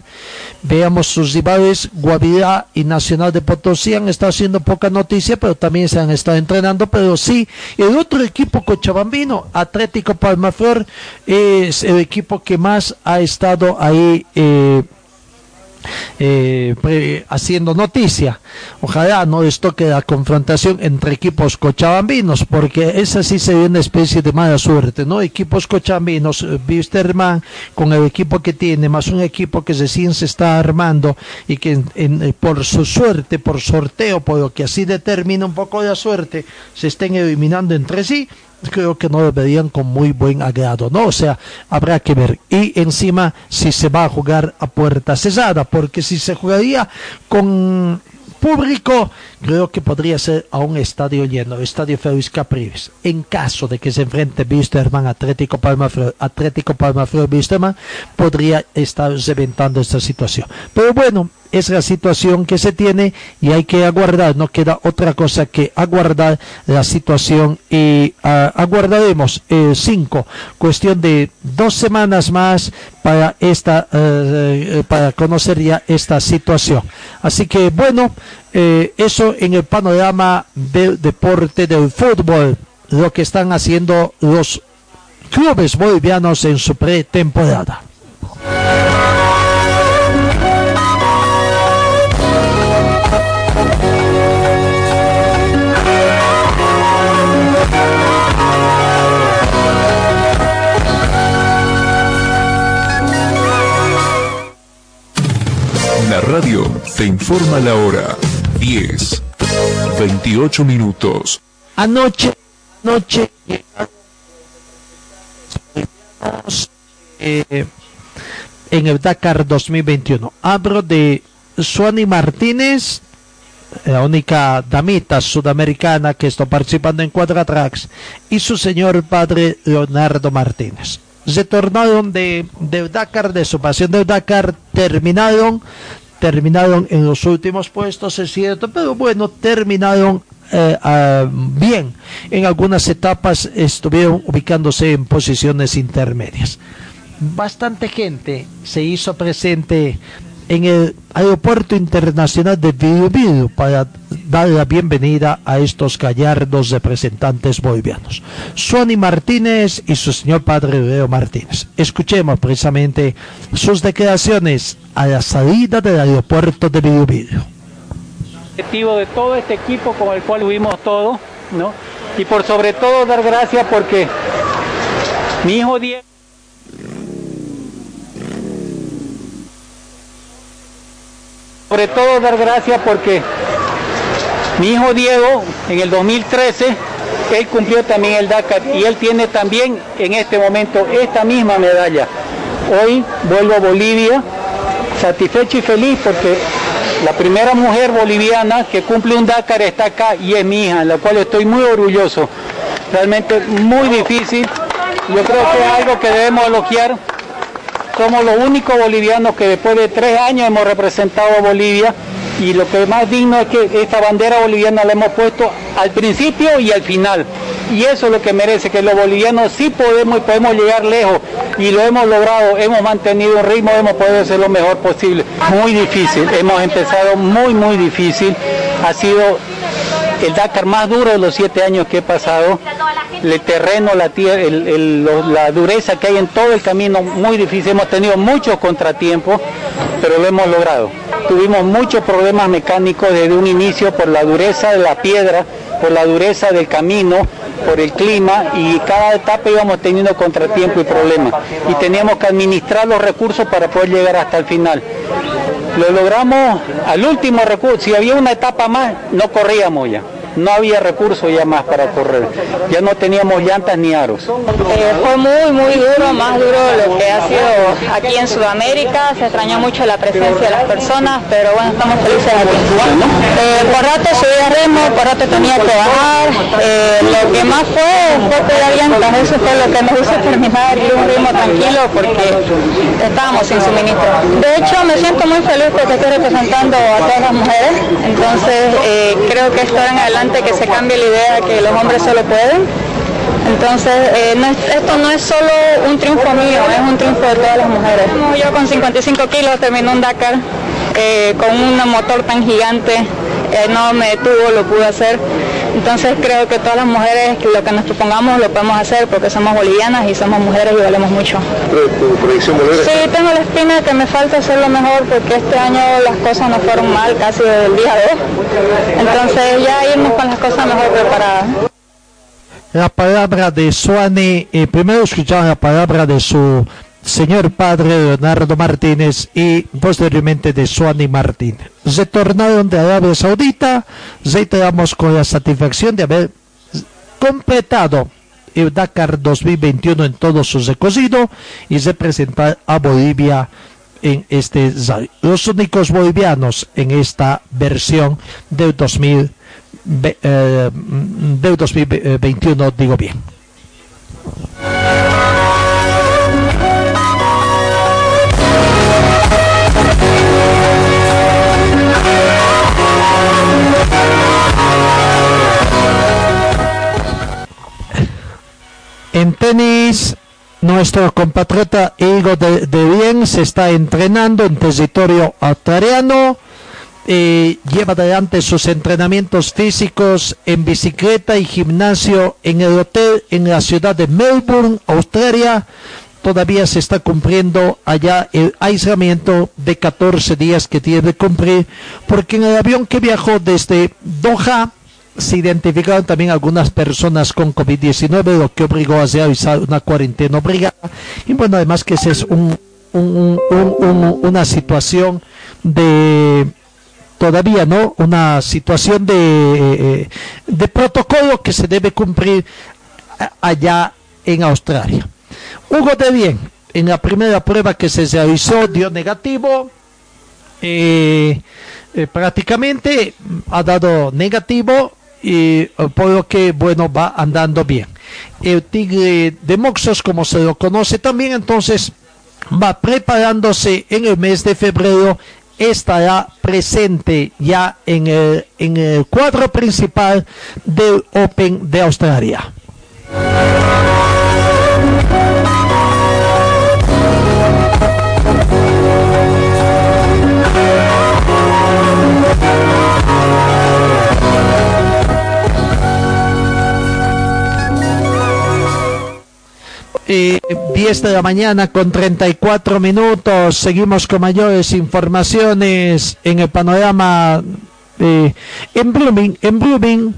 Speaker 5: Veamos sus rivales, Guavirá y Nacional de Potosí han estado haciendo poca noticia, pero también se han estado entrenando. Pero sí, el otro equipo cochabambino, Atlético Palmaflor, es el equipo que más ha estado ahí. Eh, eh, haciendo noticia. Ojalá no les toque la confrontación entre equipos cochabambinos, porque esa sí sería una especie de mala suerte, ¿no? Equipos cochabambinos, Bisterman eh, con el equipo que tiene, más un equipo que recién se está armando y que eh, por su suerte, por sorteo, por lo que así determina un poco la suerte, se estén eliminando entre sí creo que no lo verían con muy buen agrado, ¿no? O sea, habrá que ver. Y encima si se va a jugar a puerta cerrada, porque si se jugaría con público, creo que podría ser a un estadio lleno, estadio Félix Capriles. En caso de que se enfrente Bisterman, Atlético Palma Atlético Palma Bisterman, podría estar reventando esta situación. Pero bueno, es la situación que se tiene y hay que aguardar, no queda otra cosa que aguardar la situación y ah, aguardaremos eh, cinco, cuestión de dos semanas más para esta, eh, eh, para conocer ya esta situación. Así que bueno, eso en el panorama del deporte del fútbol, lo que están haciendo los clubes bolivianos en su pretemporada.
Speaker 2: Radio te informa la hora 10, 28 minutos.
Speaker 5: Anoche, anoche, eh, en el Dakar 2021. Hablo de Suani Martínez, la única damita sudamericana que está participando en Quadratrax, y su señor padre Leonardo Martínez retornaron de, de Dakar, de su pasión de Dakar, terminaron terminaron en los últimos puestos, es cierto, pero bueno, terminaron eh, ah, bien. En algunas etapas estuvieron ubicándose en posiciones intermedias. Bastante gente se hizo presente en el Aeropuerto Internacional de Biobío para dar la bienvenida a estos gallardos representantes bolivianos. Suani Martínez y su señor padre Leo Martínez. Escuchemos precisamente sus declaraciones a la salida del aeropuerto de Biobío.
Speaker 10: Objetivo de todo este equipo con el cual huimos todo, ¿no? Y por sobre todo dar gracias porque mi hijo Diego sobre todo dar gracias porque mi hijo Diego en el 2013, él cumplió también el Dakar y él tiene también en este momento esta misma medalla. Hoy vuelvo a Bolivia satisfecho y feliz porque la primera mujer boliviana que cumple un Dakar está acá y es mi hija, en la cual estoy muy orgulloso. Realmente muy difícil. Yo creo que es algo que debemos elogiar somos los únicos bolivianos que después de tres años hemos representado a Bolivia y lo que es más digno es que esta bandera boliviana la hemos puesto al principio y al final. Y eso es lo que merece, que los bolivianos sí podemos y podemos llegar lejos y lo hemos logrado, hemos mantenido un ritmo, hemos podido hacer lo mejor posible. Muy difícil, hemos empezado muy, muy difícil. Ha sido el Dakar más duro de los siete años que he pasado, el terreno, la, dureza que hay en todo el camino, muy difícil, hemos tenido muchos contratiempos, pero lo hemos logrado. Tuvimos muchos problemas mecánicos desde un inicio por la dureza de la piedra, por la dureza del camino, por el clima y cada etapa íbamos teniendo contratiempo y problemas y teníamos que administrar los recursos para poder llegar hasta el final. Lo logramos al último recurso, si había una etapa más, no corríamos ya no había recursos ya más para correr, ya no teníamos llantas ni aros.
Speaker 11: Eh, fue muy, muy duro, más duro lo que ha sido aquí en Sudamérica, se extrañó mucho la presencia de las personas, pero bueno, estamos felices aquí. Eh, por rato subí a ritmo, por rato tenía que bajar, eh, lo que más fue fue pegar llantas, eso fue lo que nos hizo terminar y un ritmo tranquilo porque estábamos sin suministro. De hecho, me siento muy feliz porque estoy representando a todas las mujeres, entonces creo que esto en adelante que se cambie la idea que los hombres solo pueden Entonces, eh, esto no es solo un triunfo mío, es un triunfo de todas las mujeres. Yo con 55 kilos terminé un Dakar eh, con un motor tan gigante, eh, no me detuvo, lo pude hacer. Entonces creo que todas las mujeres lo que nos propongamos lo podemos hacer porque somos bolivianas y somos mujeres y valemos mucho.
Speaker 12: ¿Tu proyección volver
Speaker 11: Sí, tengo la espina de que me falta hacerlo mejor porque este año las cosas no fueron mal casi desde el día 2. Entonces ya irnos con las cosas mejor preparadas.
Speaker 5: La palabra de Suani, eh, primero escucharon la palabra de su señor padre Leonardo Martínez y posteriormente de Suani Martín. Retornaron de Arabia Saudita, reiteramos con la satisfacción de haber completado el Dakar 2021 en todo su recorrido y representar a Bolivia en este. Los únicos bolivianos en esta versión del 2000 ve- eh, del 2021, digo bien. En tenis, nuestro compatriota Igor de, de Bien se está entrenando en territorio australiano. eh, lleva adelante sus entrenamientos físicos en bicicleta y gimnasio en el hotel en la ciudad de Melbourne, Australia. Todavía se está cumpliendo allá el aislamiento de 14 días que tiene que cumplir, porque en el avión que viajó desde Doha se identificaron también algunas personas con COVID-19, lo que obligó a realizar una cuarentena obligada. Y bueno, además que esa es un, un- un- un- una situación de todavía no una situación de, eh, de protocolo que se debe cumplir allá en Australia. Hugo de Bien, en la primera prueba que se realizó dio negativo, eh, eh, prácticamente ha dado negativo y eh, por lo que bueno va andando bien. El tigre de Moxos, como se lo conoce también, entonces va preparándose en el mes de febrero estará presente ya en el, en el cuadro principal del Open de Australia. Eh, 10 de la mañana con 34 minutos. Seguimos con mayores informaciones en el panorama en Blooming. En Blooming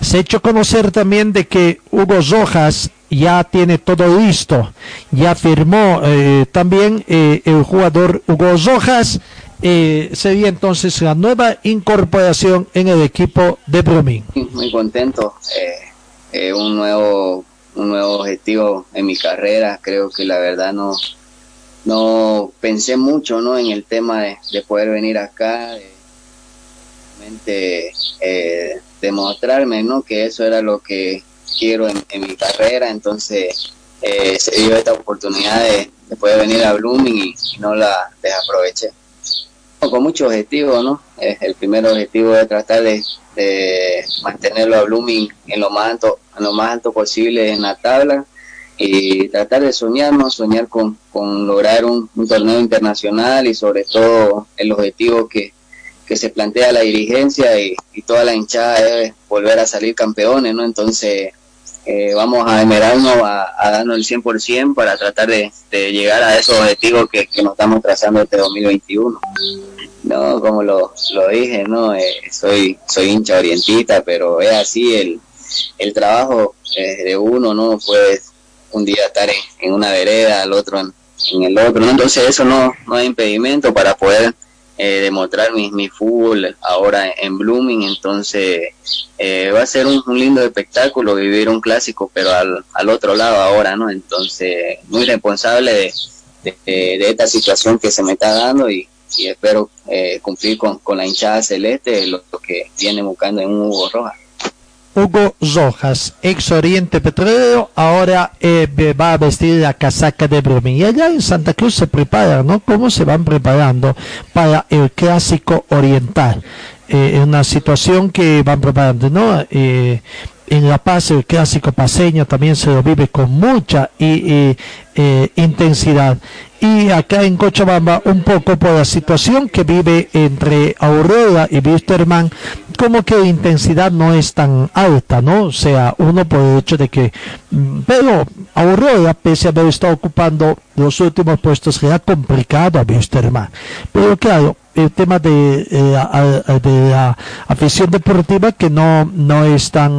Speaker 5: se hecho conocer también de que Hugo Rojas ya tiene todo listo. Ya firmó eh, también eh, el jugador Hugo Rojas. eh, sería entonces la nueva incorporación en el equipo de Blooming.
Speaker 13: muy contento. eh, un nuevo un nuevo objetivo en mi carrera. Creo que la verdad no no pensé mucho no en el tema de, de poder venir acá, de realmente, eh, demostrarme no que eso era lo que quiero en, en mi carrera. Entonces eh, se dio esta oportunidad de, de poder venir a Blooming y, y no la desaproveché con muchos objetivos, ¿no? Eh, el primer objetivo es tratar de, de mantenerlo a Blooming en lo más alto, en lo más alto posible en la tabla y tratar de soñar, ¿no? Soñar con, con lograr un, un torneo internacional y sobre todo el objetivo que, que se plantea la dirigencia y, y toda la hinchada es volver a salir campeones, ¿no? Entonces eh, vamos a esmerarnos a, a darnos el 100% para tratar de, llegar a esos objetivos que, que nos estamos trazando este 2021. No, como lo, lo dije, no, eh, soy soy hincha orientista, pero es así el, el trabajo eh, de uno, no puede un día estar en, una vereda, al otro en, en el otro, ¿no? entonces eso no, no es impedimento para poder eh, demostrar mi, mi fútbol ahora en Blooming, entonces eh, va a ser un, un lindo espectáculo vivir un clásico, pero al, al otro lado ahora, ¿no? Entonces, muy responsable de, de, esta situación que se me está dando y, y espero eh, cumplir con, con la hinchada celeste, lo, que viene buscando en un Hugo Roja.
Speaker 5: Hugo Rojas, ex Oriente Petrolero, ahora eh, va a vestir la casaca de Blooming. Y allá en Santa Cruz se preparan, ¿no? ¿Cómo se van preparando para el clásico oriental? Eh, una situación que van preparando, ¿no? Eh, en La Paz el clásico paseño también se lo vive con mucha eh, intensidad. Y acá en Cochabamba, un poco por la situación que vive entre Aurora y Wisterman, como que la intensidad no es tan alta, ¿no? O sea, uno por el hecho de que, mm, pero Aurora, pese a haber estado ocupando los últimos puestos, ha complicado a Wisterman. Pero claro, el tema de, eh, de la afición deportiva que no, no es tan,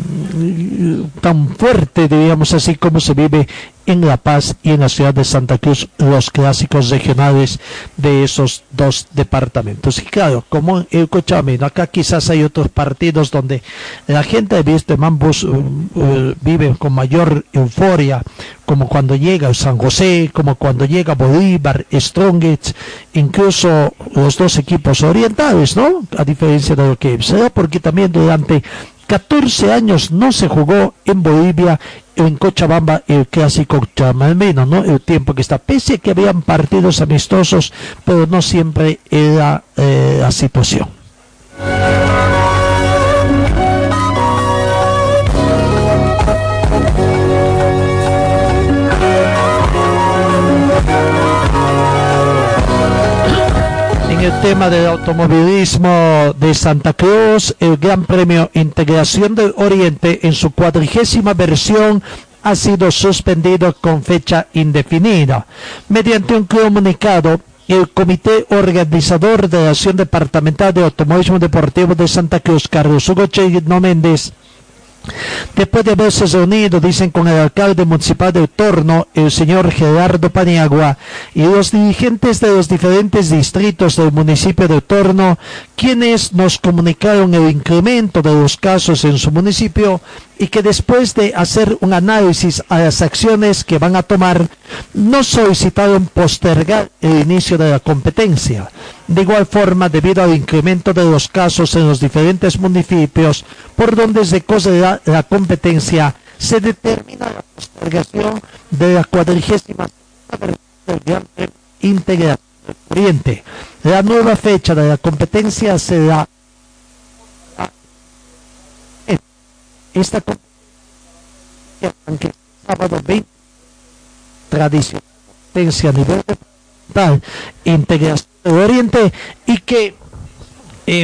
Speaker 5: mm, tan fuerte, digamos así, como se vive en La Paz y en la ciudad de Santa Cruz, los clásicos regionales de esos dos departamentos. Y claro, como el Cochabamba, acá quizás hay otros partidos donde la gente de Visteman bus- uh, uh, vive con mayor euforia, como cuando llega San José, como cuando llega Bolívar, Strongest, incluso los dos equipos orientales, ¿no? A diferencia de lo que será porque también durante 14 años no se jugó en Bolivia en Cochabamba el clásico chamalmeno, ¿no? El tiempo que está, pese a que habían partidos amistosos, pero no siempre era eh, la situación. El tema del automovilismo de Santa Cruz, el Gran Premio Integración del Oriente en su cuadrigésima versión ha sido suspendido con fecha indefinida. Mediante un comunicado, el Comité Organizador de la Acción Departamental de Automovilismo Deportivo de Santa Cruz, Carlos Hugo Chino Méndez, Después de haberse reunido, dicen, con el alcalde municipal de Otorno, el señor Gerardo Paniagua, y los dirigentes de los diferentes distritos del municipio de Otorno, quienes nos comunicaron el incremento de los casos en su municipio y que después de hacer un análisis a las acciones que van a tomar, no solicitaron postergar el inicio de la competencia. De igual forma, debido al incremento de los casos en los diferentes municipios por donde se cose la competencia, se determina la postergación de la cuadrigésima del Gran del Oriente. La nueva fecha de la competencia será esta el sábado 20 tradición a nivel departamental integración del Oriente y que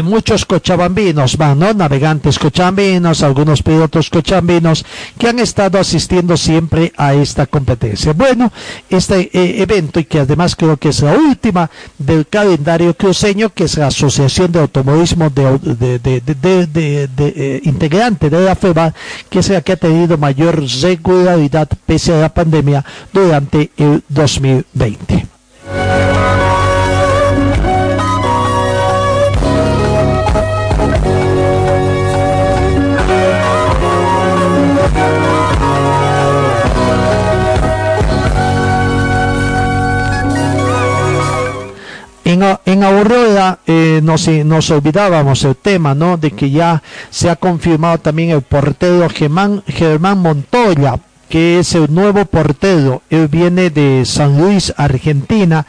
Speaker 5: muchos cochabambinos. Navegantes cochabambinos, algunos pilotos cochabambinos que han estado asistiendo siempre a esta competencia. Bueno, este eh, evento y que además creo que es la última del calendario cruceño, que es la Asociación de Automovilismo de, au- de, de, de- de- de- de, eh, integrante de la FEBA, que es la que ha tenido mayor regularidad pese a la pandemia durante el 2020. En, en Aurora eh, nos, nos olvidábamos el tema, ¿no? De que ya se ha confirmado también el portero Germán, Germán Montoya, que es el nuevo portero. Él viene de San Luis, Argentina.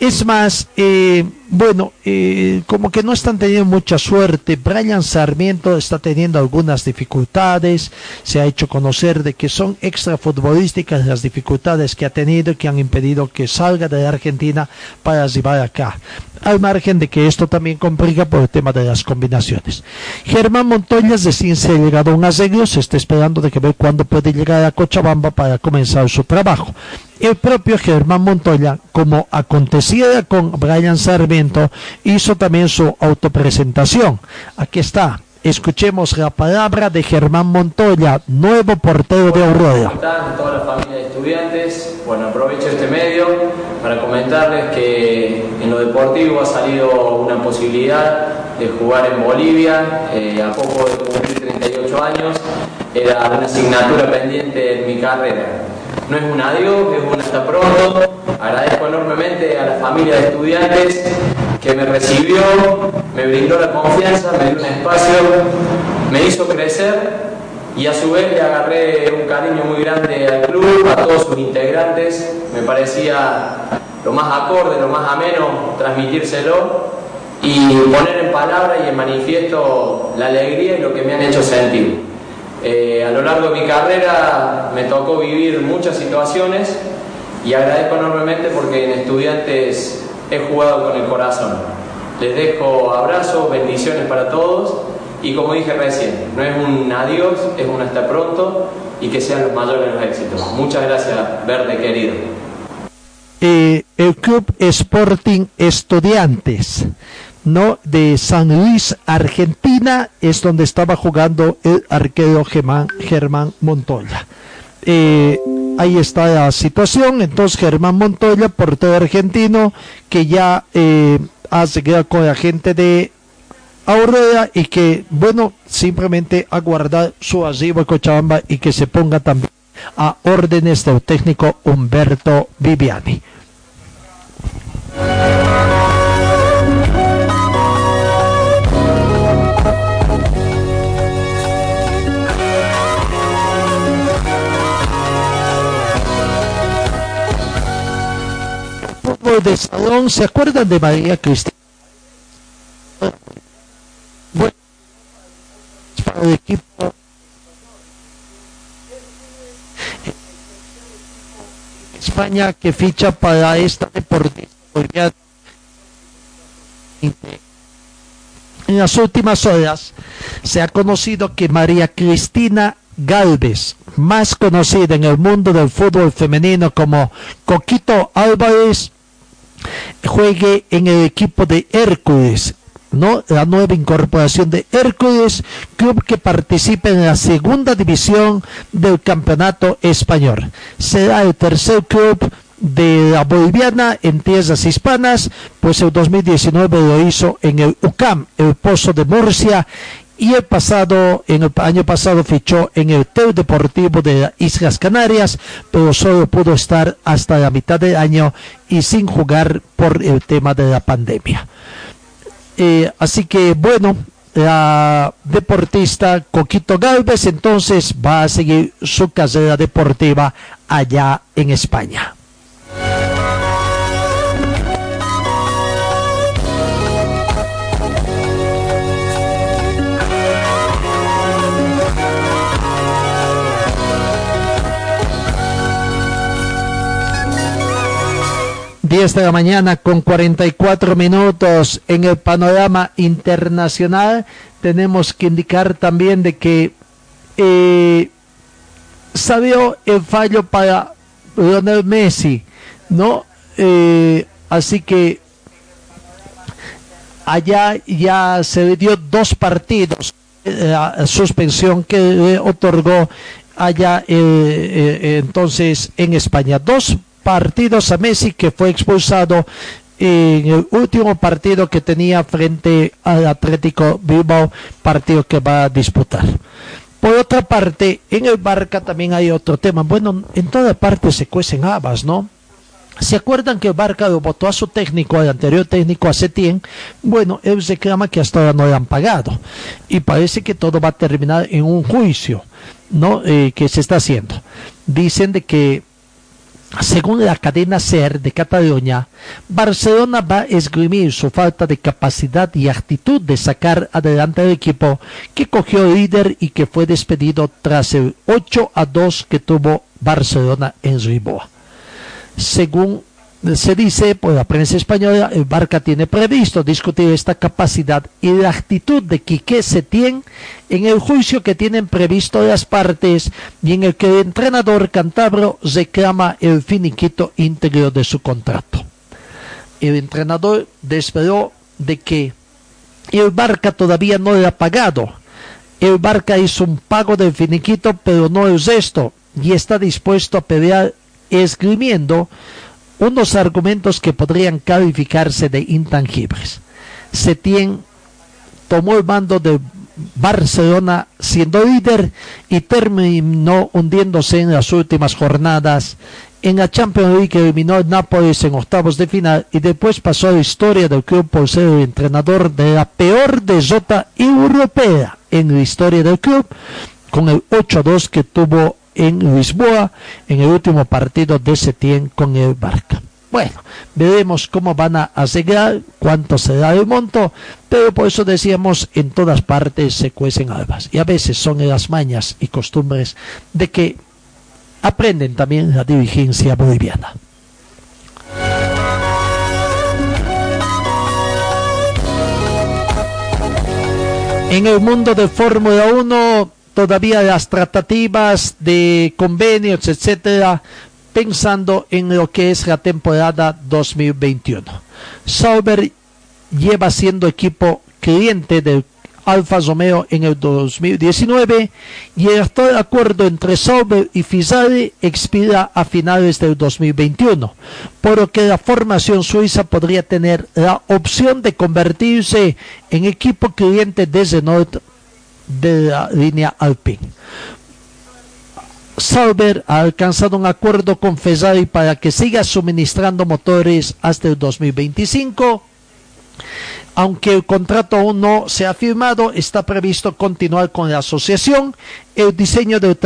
Speaker 5: Es más, eh, bueno, eh, como que no están teniendo mucha suerte. Brian Sarmiento está teniendo algunas dificultades. Se ha hecho conocer de que son extra futbolísticas las dificultades que ha tenido que han impedido que salga de la Argentina para llevar acá. Al margen de que esto también complica por el tema de las combinaciones. Germán Montoya recién se ha llegado a un arreglo, se está esperando de que ver cuándo puede llegar a Cochabamba para comenzar su trabajo. El propio Germán Montoya, como acontecía con Brian Sarmiento, hizo también su autopresentación. Aquí está. Escuchemos la palabra de Germán Montoya, nuevo portero de Aurora.
Speaker 14: están? Toda la familia de estudiantes. Bueno, aprovecho este medio para comentarles que en lo deportivo ha salido una posibilidad de jugar en Bolivia eh, a poco de cumplir 38 años. Era una asignatura pendiente en mi carrera. No es un adiós, es un hasta pronto. Agradezco enormemente a la familia de estudiantes que me recibió, me brindó la confianza, me dio un espacio, me hizo crecer y a su vez le agarré un cariño muy grande al club, a todos sus integrantes. Me parecía lo más acorde, lo más ameno transmitírselo. y poner en palabra y en manifiesto la alegría y lo que me han hecho sentir. Eh, a lo largo de mi carrera me tocó vivir muchas situaciones y agradezco enormemente porque en estudiantes he jugado con el corazón. Les dejo abrazos, bendiciones para todos y como dije recién, no es un adiós, es un hasta pronto y que sean los mayores los éxitos. Muchas gracias, Verde querido.
Speaker 5: Eh, el Club Sporting Estudiantes no de San Luis, Argentina, es donde estaba jugando el arquero Germán, Montoya. Eh, ahí está la situación. Entonces Germán Montoya, portero argentino, que ya eh, ha seguido con la gente de Aurora y que, bueno, simplemente aguardar su asilo Cochabamba y que se ponga también a órdenes del técnico Humberto Viviani. De salón, ¿se acuerdan de María Cristina? España que ficha para esta deportiva en las últimas horas se ha conocido que María Cristina Galvez, más conocida en el mundo del fútbol femenino como Coquito Álvarez, juegue en el equipo de Hércules, ¿no? La nueva incorporación de Hércules, club que participa en la segunda división del campeonato español. Será el tercer club de la boliviana en tierras hispanas, pues el 2019 lo hizo en el UCAM, el Pozo de Murcia, y el pasado, en el año pasado fichó en el TEU Deportivo de las Islas Canarias, pero solo pudo estar hasta la mitad del año y sin jugar por el tema de la pandemia. Eh, así que bueno, la deportista Coquito Galvez entonces va a seguir su carrera deportiva allá en España. 10 de la mañana con 44 minutos en el panorama internacional. Tenemos que indicar también de que eh, salió el fallo para Lionel Messi, ¿no? Eh, así que allá ya se dio dos partidos, eh, la suspensión que le otorgó allá entonces en España. Dos partidos a Messi que fue expulsado en el último partido que tenía frente al Atlético Bilbao, partido que va a disputar. Por otra parte, en el Barca también hay otro tema. Bueno, en toda parte se cuecen habas, ¿no? ¿Se acuerdan que el Barca votó a su técnico, al anterior técnico, a Setién? Bueno, él reclama que hasta ahora no le han pagado. Y parece que todo va a terminar en un juicio, ¿no? Eh, que se está haciendo. Dicen de que según la cadena SER de Cataluña, Barcelona va a esgrimir su falta de capacidad y actitud de sacar adelante al equipo que cogió líder y que fue despedido tras el 8 a 2 que tuvo Barcelona en Lisboa. Según se dice por la prensa española, el Barca tiene previsto discutir esta capacidad y la actitud de Quique Setién en el juicio que tienen previsto las partes y en el que el entrenador cantabro reclama el finiquito íntegro de su contrato. El entrenador desveló de que el Barca todavía no le ha pagado. El Barca hizo un pago del finiquito, pero no el resto, y está dispuesto a pelear esgrimiendo unos argumentos que podrían calificarse de intangibles. Setién tomó el mando de Barcelona siendo líder y terminó hundiéndose en las últimas jornadas. En la Champions League eliminó a Nápoles en octavos de final y después pasó a la historia del club por ser el entrenador de la peor derrota europea en la historia del club con el 8-2 que tuvo en Lisboa en el último partido de Setién con el Barca. Bueno, veremos cómo van a asegurar, cuánto será el monto, pero por eso decíamos, en todas partes se cuecen albas. Y a veces son las mañas y costumbres de que aprenden también la dirigencia boliviana. En el mundo de Fórmula 1, todavía las tratativas de convenios, etcétera, pensando en lo que es la temporada 2021. Sauber lleva siendo equipo cliente del Alfa Romeo en el 2019 y el actual acuerdo entre Sauber y Fisari expira a finales del 2021, por lo que la formación suiza podría tener la opción de convertirse en equipo cliente de Renault de la línea Alpine. Sauber ha alcanzado un acuerdo con Ferrari para que siga suministrando motores hasta el 2025 aunque el contrato aún no se ha firmado, está previsto continuar con la asociación. El diseño del,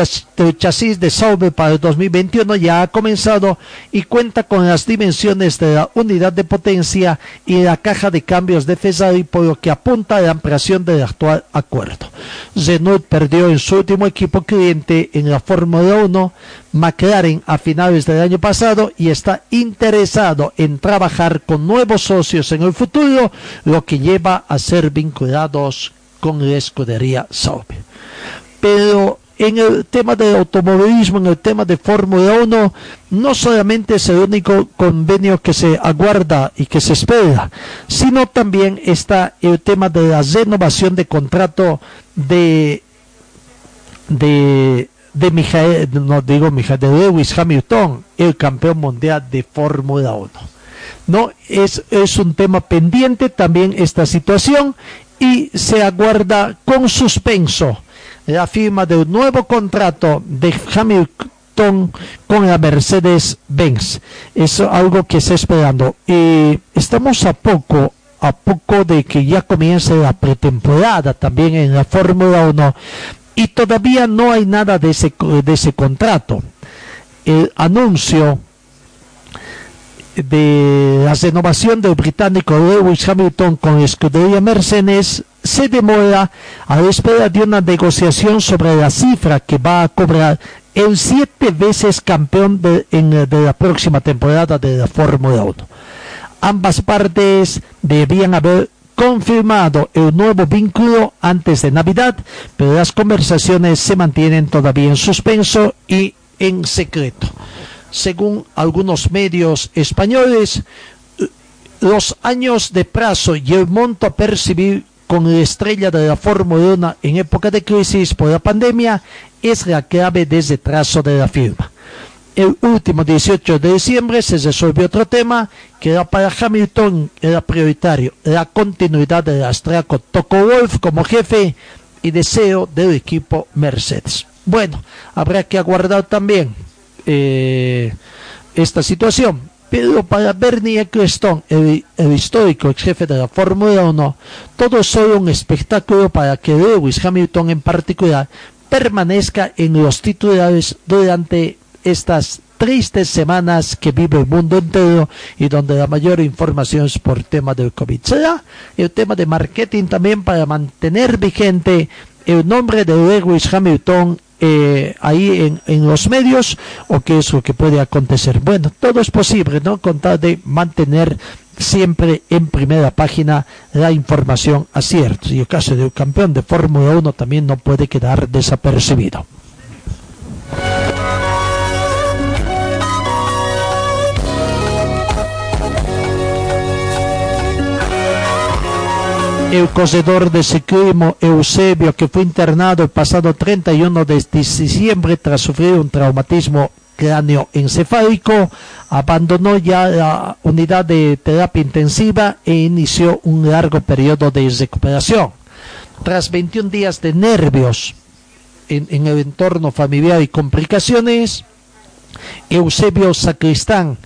Speaker 5: chasis de Sauber para el 2021 ya ha comenzado y cuenta con las dimensiones de la unidad de potencia y la caja de cambios de Ferrari, por lo que apunta a la ampliación del actual acuerdo. Renault perdió en su último equipo cliente en la Fórmula 1 McLaren a finales del año pasado y está interesado en trabajar con nuevos socios en el futuro, lo que lleva a ser vinculados con la escudería Sauber. Pero en el tema de automovilismo, en el tema de Fórmula 1, no solamente es el único convenio que se aguarda y que se espera, sino también está el tema de la renovación de contrato de de de no digo de Lewis Hamilton, el campeón mundial de Fórmula 1. No, es, es un tema pendiente también esta situación y se aguarda con suspenso la firma de un nuevo contrato de Hamilton con la Mercedes-Benz. Es algo que está esperando. Y estamos a poco, a poco de que ya comience la pretemporada también en la Fórmula 1 y todavía no hay nada de ese, de ese contrato. El anuncio de la renovación del británico Lewis Hamilton con escudería Mercedes se demora a espera de una negociación sobre la cifra que va a cobrar el siete veces campeón de, de la próxima temporada de la Fórmula 1. Ambas partes debían haber confirmado el nuevo vínculo antes de Navidad, pero las conversaciones se mantienen todavía en suspenso y en secreto. Según algunos medios españoles, los años de plazo y el monto a percibir con la estrella de la Fórmula 1 en época de crisis por la pandemia es la clave desde trazo de la firma el último 18 de diciembre se resolvió otro tema que era para Hamilton, era prioritario, la continuidad del Astraco Toco Wolf como jefe y deseo del equipo Mercedes. Bueno, habrá que aguardar también eh, esta situación, pero para Bernie Ecclestone, el, el, histórico ex jefe de la Fórmula 1, todo es solo un espectáculo para que Lewis Hamilton en particular permanezca en los titulares durante estas tristes semanas que vive el mundo entero y donde la mayor información es por tema del COVID. ¿Será el tema de marketing también para mantener vigente el nombre de Lewis Hamilton eh, ahí en, en, los medios o qué es lo que puede acontecer? Bueno, todo es posible, ¿no? Con tal de mantener siempre en primera página la información acierta. Y el caso del campeón de Fórmula 1 también no puede quedar desapercibido. El corredor de ciclismo Eusebio, que fue internado el pasado 31 de diciembre tras sufrir un traumatismo cráneoencefálico, abandonó ya la unidad de terapia intensiva e inició un largo periodo de recuperación. Tras 21 días de nervios en, en el entorno familiar y complicaciones, Eusebio Sacristán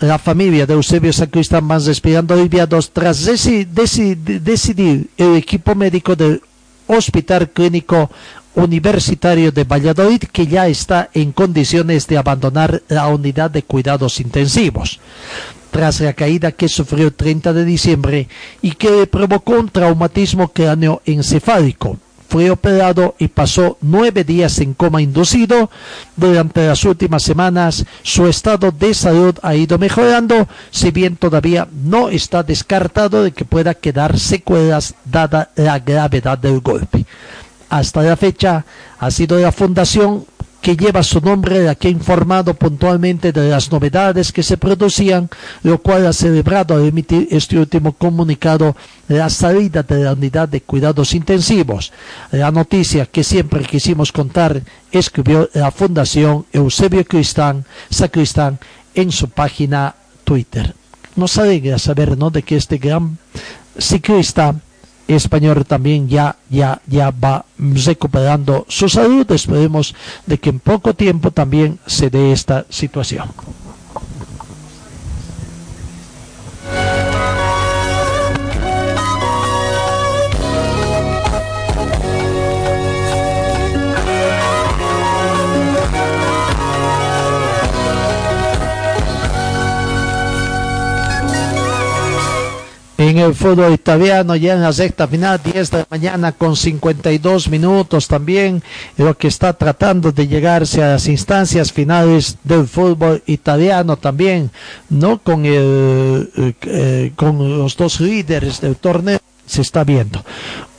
Speaker 5: la familia de Eusebio Sacristán más respirando aliviados tras decidir el equipo médico del Hospital Clínico Universitario de Valladolid que ya está en condiciones de abandonar la unidad de cuidados intensivos tras la caída que sufrió el 30 de diciembre y que provocó un traumatismo cráneoencefálico. Fue operado y pasó nueve días en coma inducido. Durante las últimas semanas su estado de salud ha ido mejorando, si bien todavía no está descartado de que pueda quedar secuelas dada la gravedad del golpe. Hasta la fecha ha sido la Fundación que lleva su nombre, la que ha informado puntualmente de las novedades que se producían, lo cual ha celebrado al emitir este último comunicado la salida de la unidad de cuidados intensivos. La noticia que siempre quisimos contar escribió la Fundación Eusebio Cristán, Sacristán en su página Twitter. Nos alegra saber ¿no? de que este gran ciclista español también ya, ya, ya va recuperando su salud. Esperemos de que en poco tiempo también se dé esta situación. En el fútbol italiano ya en la sexta final 10 de la mañana con 52 minutos también lo que está tratando de llegarse a las instancias finales del fútbol italiano también no con eh, con los dos líderes del torneo se está viendo.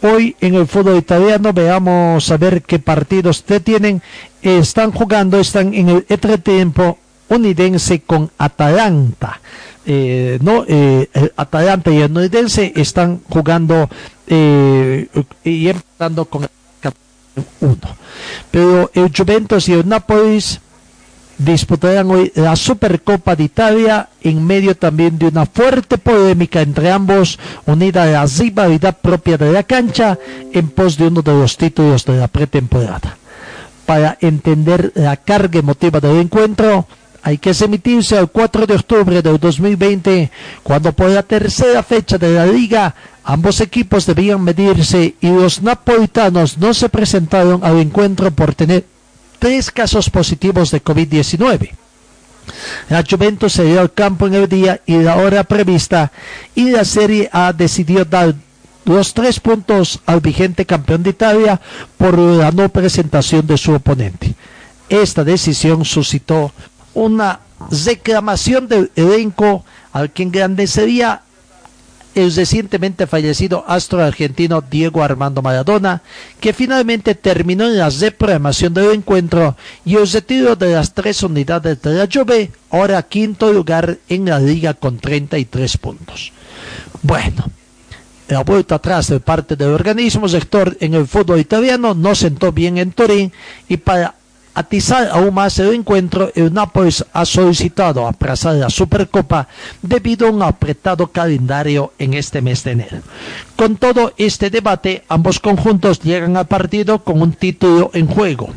Speaker 5: Hoy en el fútbol italiano veamos a ver qué partidos te tienen. Están jugando, están en el entretiempo unidense con Atalanta eh, no eh, Atalanta y el Nuidense están jugando eh, y empezando con el uno pero el Juventus y el Nápoles disputarán hoy la Supercopa de Italia en medio también de una fuerte polémica entre ambos, unida a la rivalidad propia de la cancha en pos de uno de los títulos de la pretemporada. Para entender la carga emotiva del encuentro, hay que emitirse el 4 de octubre del 2020, cuando por la tercera fecha de la liga ambos equipos debían medirse y los napolitanos no se presentaron al encuentro por tener tres casos positivos de COVID-19. La Juventus se dio al campo en el día y la hora prevista y la Serie A decidió dar los tres puntos al vigente campeón de Italia por la no presentación de su oponente. Esta decisión suscitó una reclamación del elenco al que engrandecería el recientemente fallecido astro argentino Diego Armando Maradona, que finalmente terminó en la reprogramación del encuentro y el retiro de las tres unidades de la Juve, ahora quinto lugar en la liga con 33 puntos. Bueno, la vuelta atrás de parte del organismo sector en el fútbol italiano no sentó bien en Turín y para atizar aún más el encuentro, el Nápoles ha solicitado aplazar la Supercopa debido a un apretado calendario en este mes de enero. Con todo este debate, ambos conjuntos llegan al partido con un título en juego.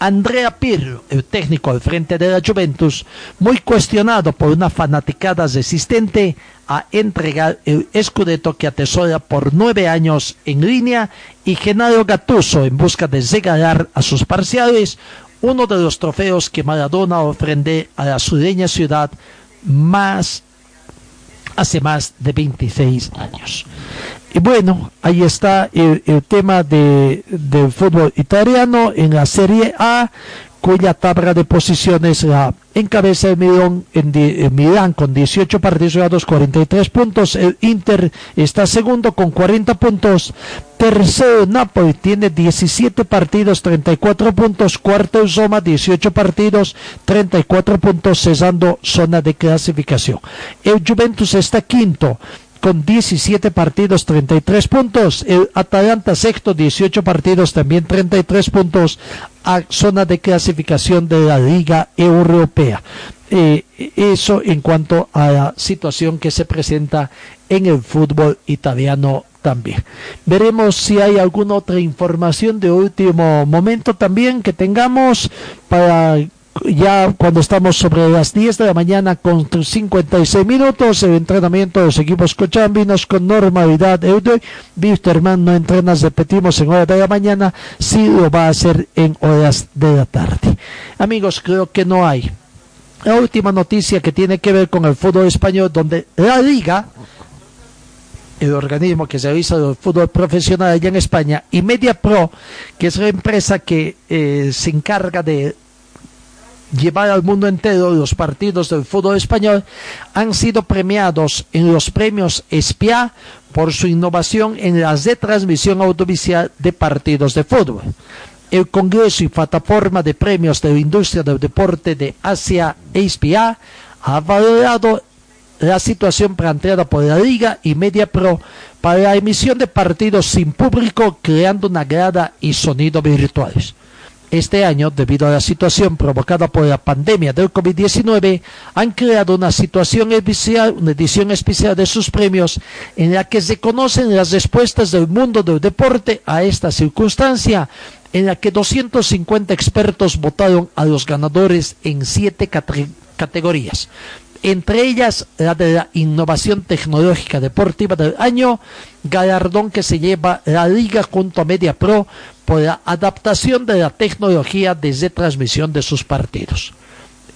Speaker 5: Andrea Pirlo, el técnico al frente de la Juventus, muy cuestionado por una fanaticada resistente a entregar el escudeto que atesora por nueve años en línea y Genaro Gattuso en busca de regalar a sus parciales uno de los trofeos que Maradona ofrende a la sureña ciudad más hace más de 26 años. Y bueno, ahí está el, tema de, del fútbol italiano en la Serie A cuya tabla de posiciones la encabeza el Milán, en, Milán con 18 partidos jugados, 43 puntos. El Inter está segundo con 40 puntos. Tercero, Napoli tiene 17 partidos, 34 puntos. Cuarto, Roma, 18 partidos, 34 puntos, cesando zona de clasificación. El Juventus está quinto con 17 partidos, 33 puntos. El Atalanta sexto, 18 partidos, también 33 puntos a zona de clasificación de la Liga Europea. Eh, eso en cuanto a la situación que se presenta en el fútbol italiano también. Veremos si hay alguna otra información de último momento también que tengamos para ya cuando estamos sobre las 10 de la mañana con 56 minutos, el entrenamiento de los equipos cochambinos con normalidad. Eude Wisterman no entrena, repetimos, en horas de la mañana, sí lo va a hacer en horas de la tarde. Amigos, creo que no hay. La última noticia que tiene que ver con el fútbol español, donde la liga el organismo que se realiza el fútbol profesional allá en España, y Media Pro, que es la empresa que eh, se encarga de llevar al mundo entero los partidos del fútbol español, han sido premiados en los premios SPIA por su innovación en las de transmisión audiovisual de partidos de fútbol. El Congreso y Plataforma de Premios de la Industria del Deporte de Asia, SPA, ha valorado la situación planteada por la Liga y Media Pro para la emisión de partidos sin público, creando una grada y sonido virtuales. Este año, debido a la situación provocada por la pandemia del COVID-19, han creado una situación especial, una edición especial de sus premios en la que se conocen las respuestas del mundo del deporte a esta circunstancia, en la que 250 expertos votaron a los ganadores en siete categorías. Entre ellas la de la innovación tecnológica deportiva del año, galardón que se lleva la Liga junto a Media Pro por la adaptación de la tecnología desde transmisión de sus partidos.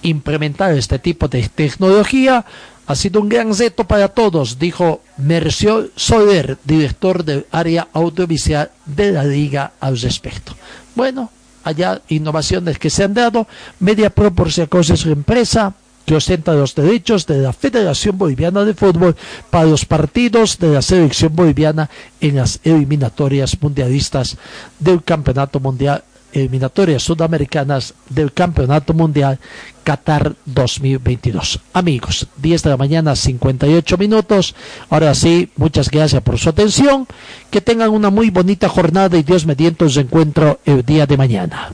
Speaker 5: Implementar este tipo de tecnología ha sido un gran reto para todos, dijo Mercio Soler, director del área audiovisual de la Liga al respecto. Bueno, allá innovaciones que se han dado, Media Pro por si acaso es su empresa, que ostenta los derechos de la Federación Boliviana de Fútbol para los partidos de la selección boliviana en las eliminatorias mundialistas del Campeonato Mundial, eliminatorias sudamericanas del Campeonato Mundial Qatar 2022. Amigos, 10 de la mañana, 58 minutos. Ahora sí, muchas gracias por su atención. Que tengan una muy bonita jornada y Dios mediante os encuentro el día de mañana.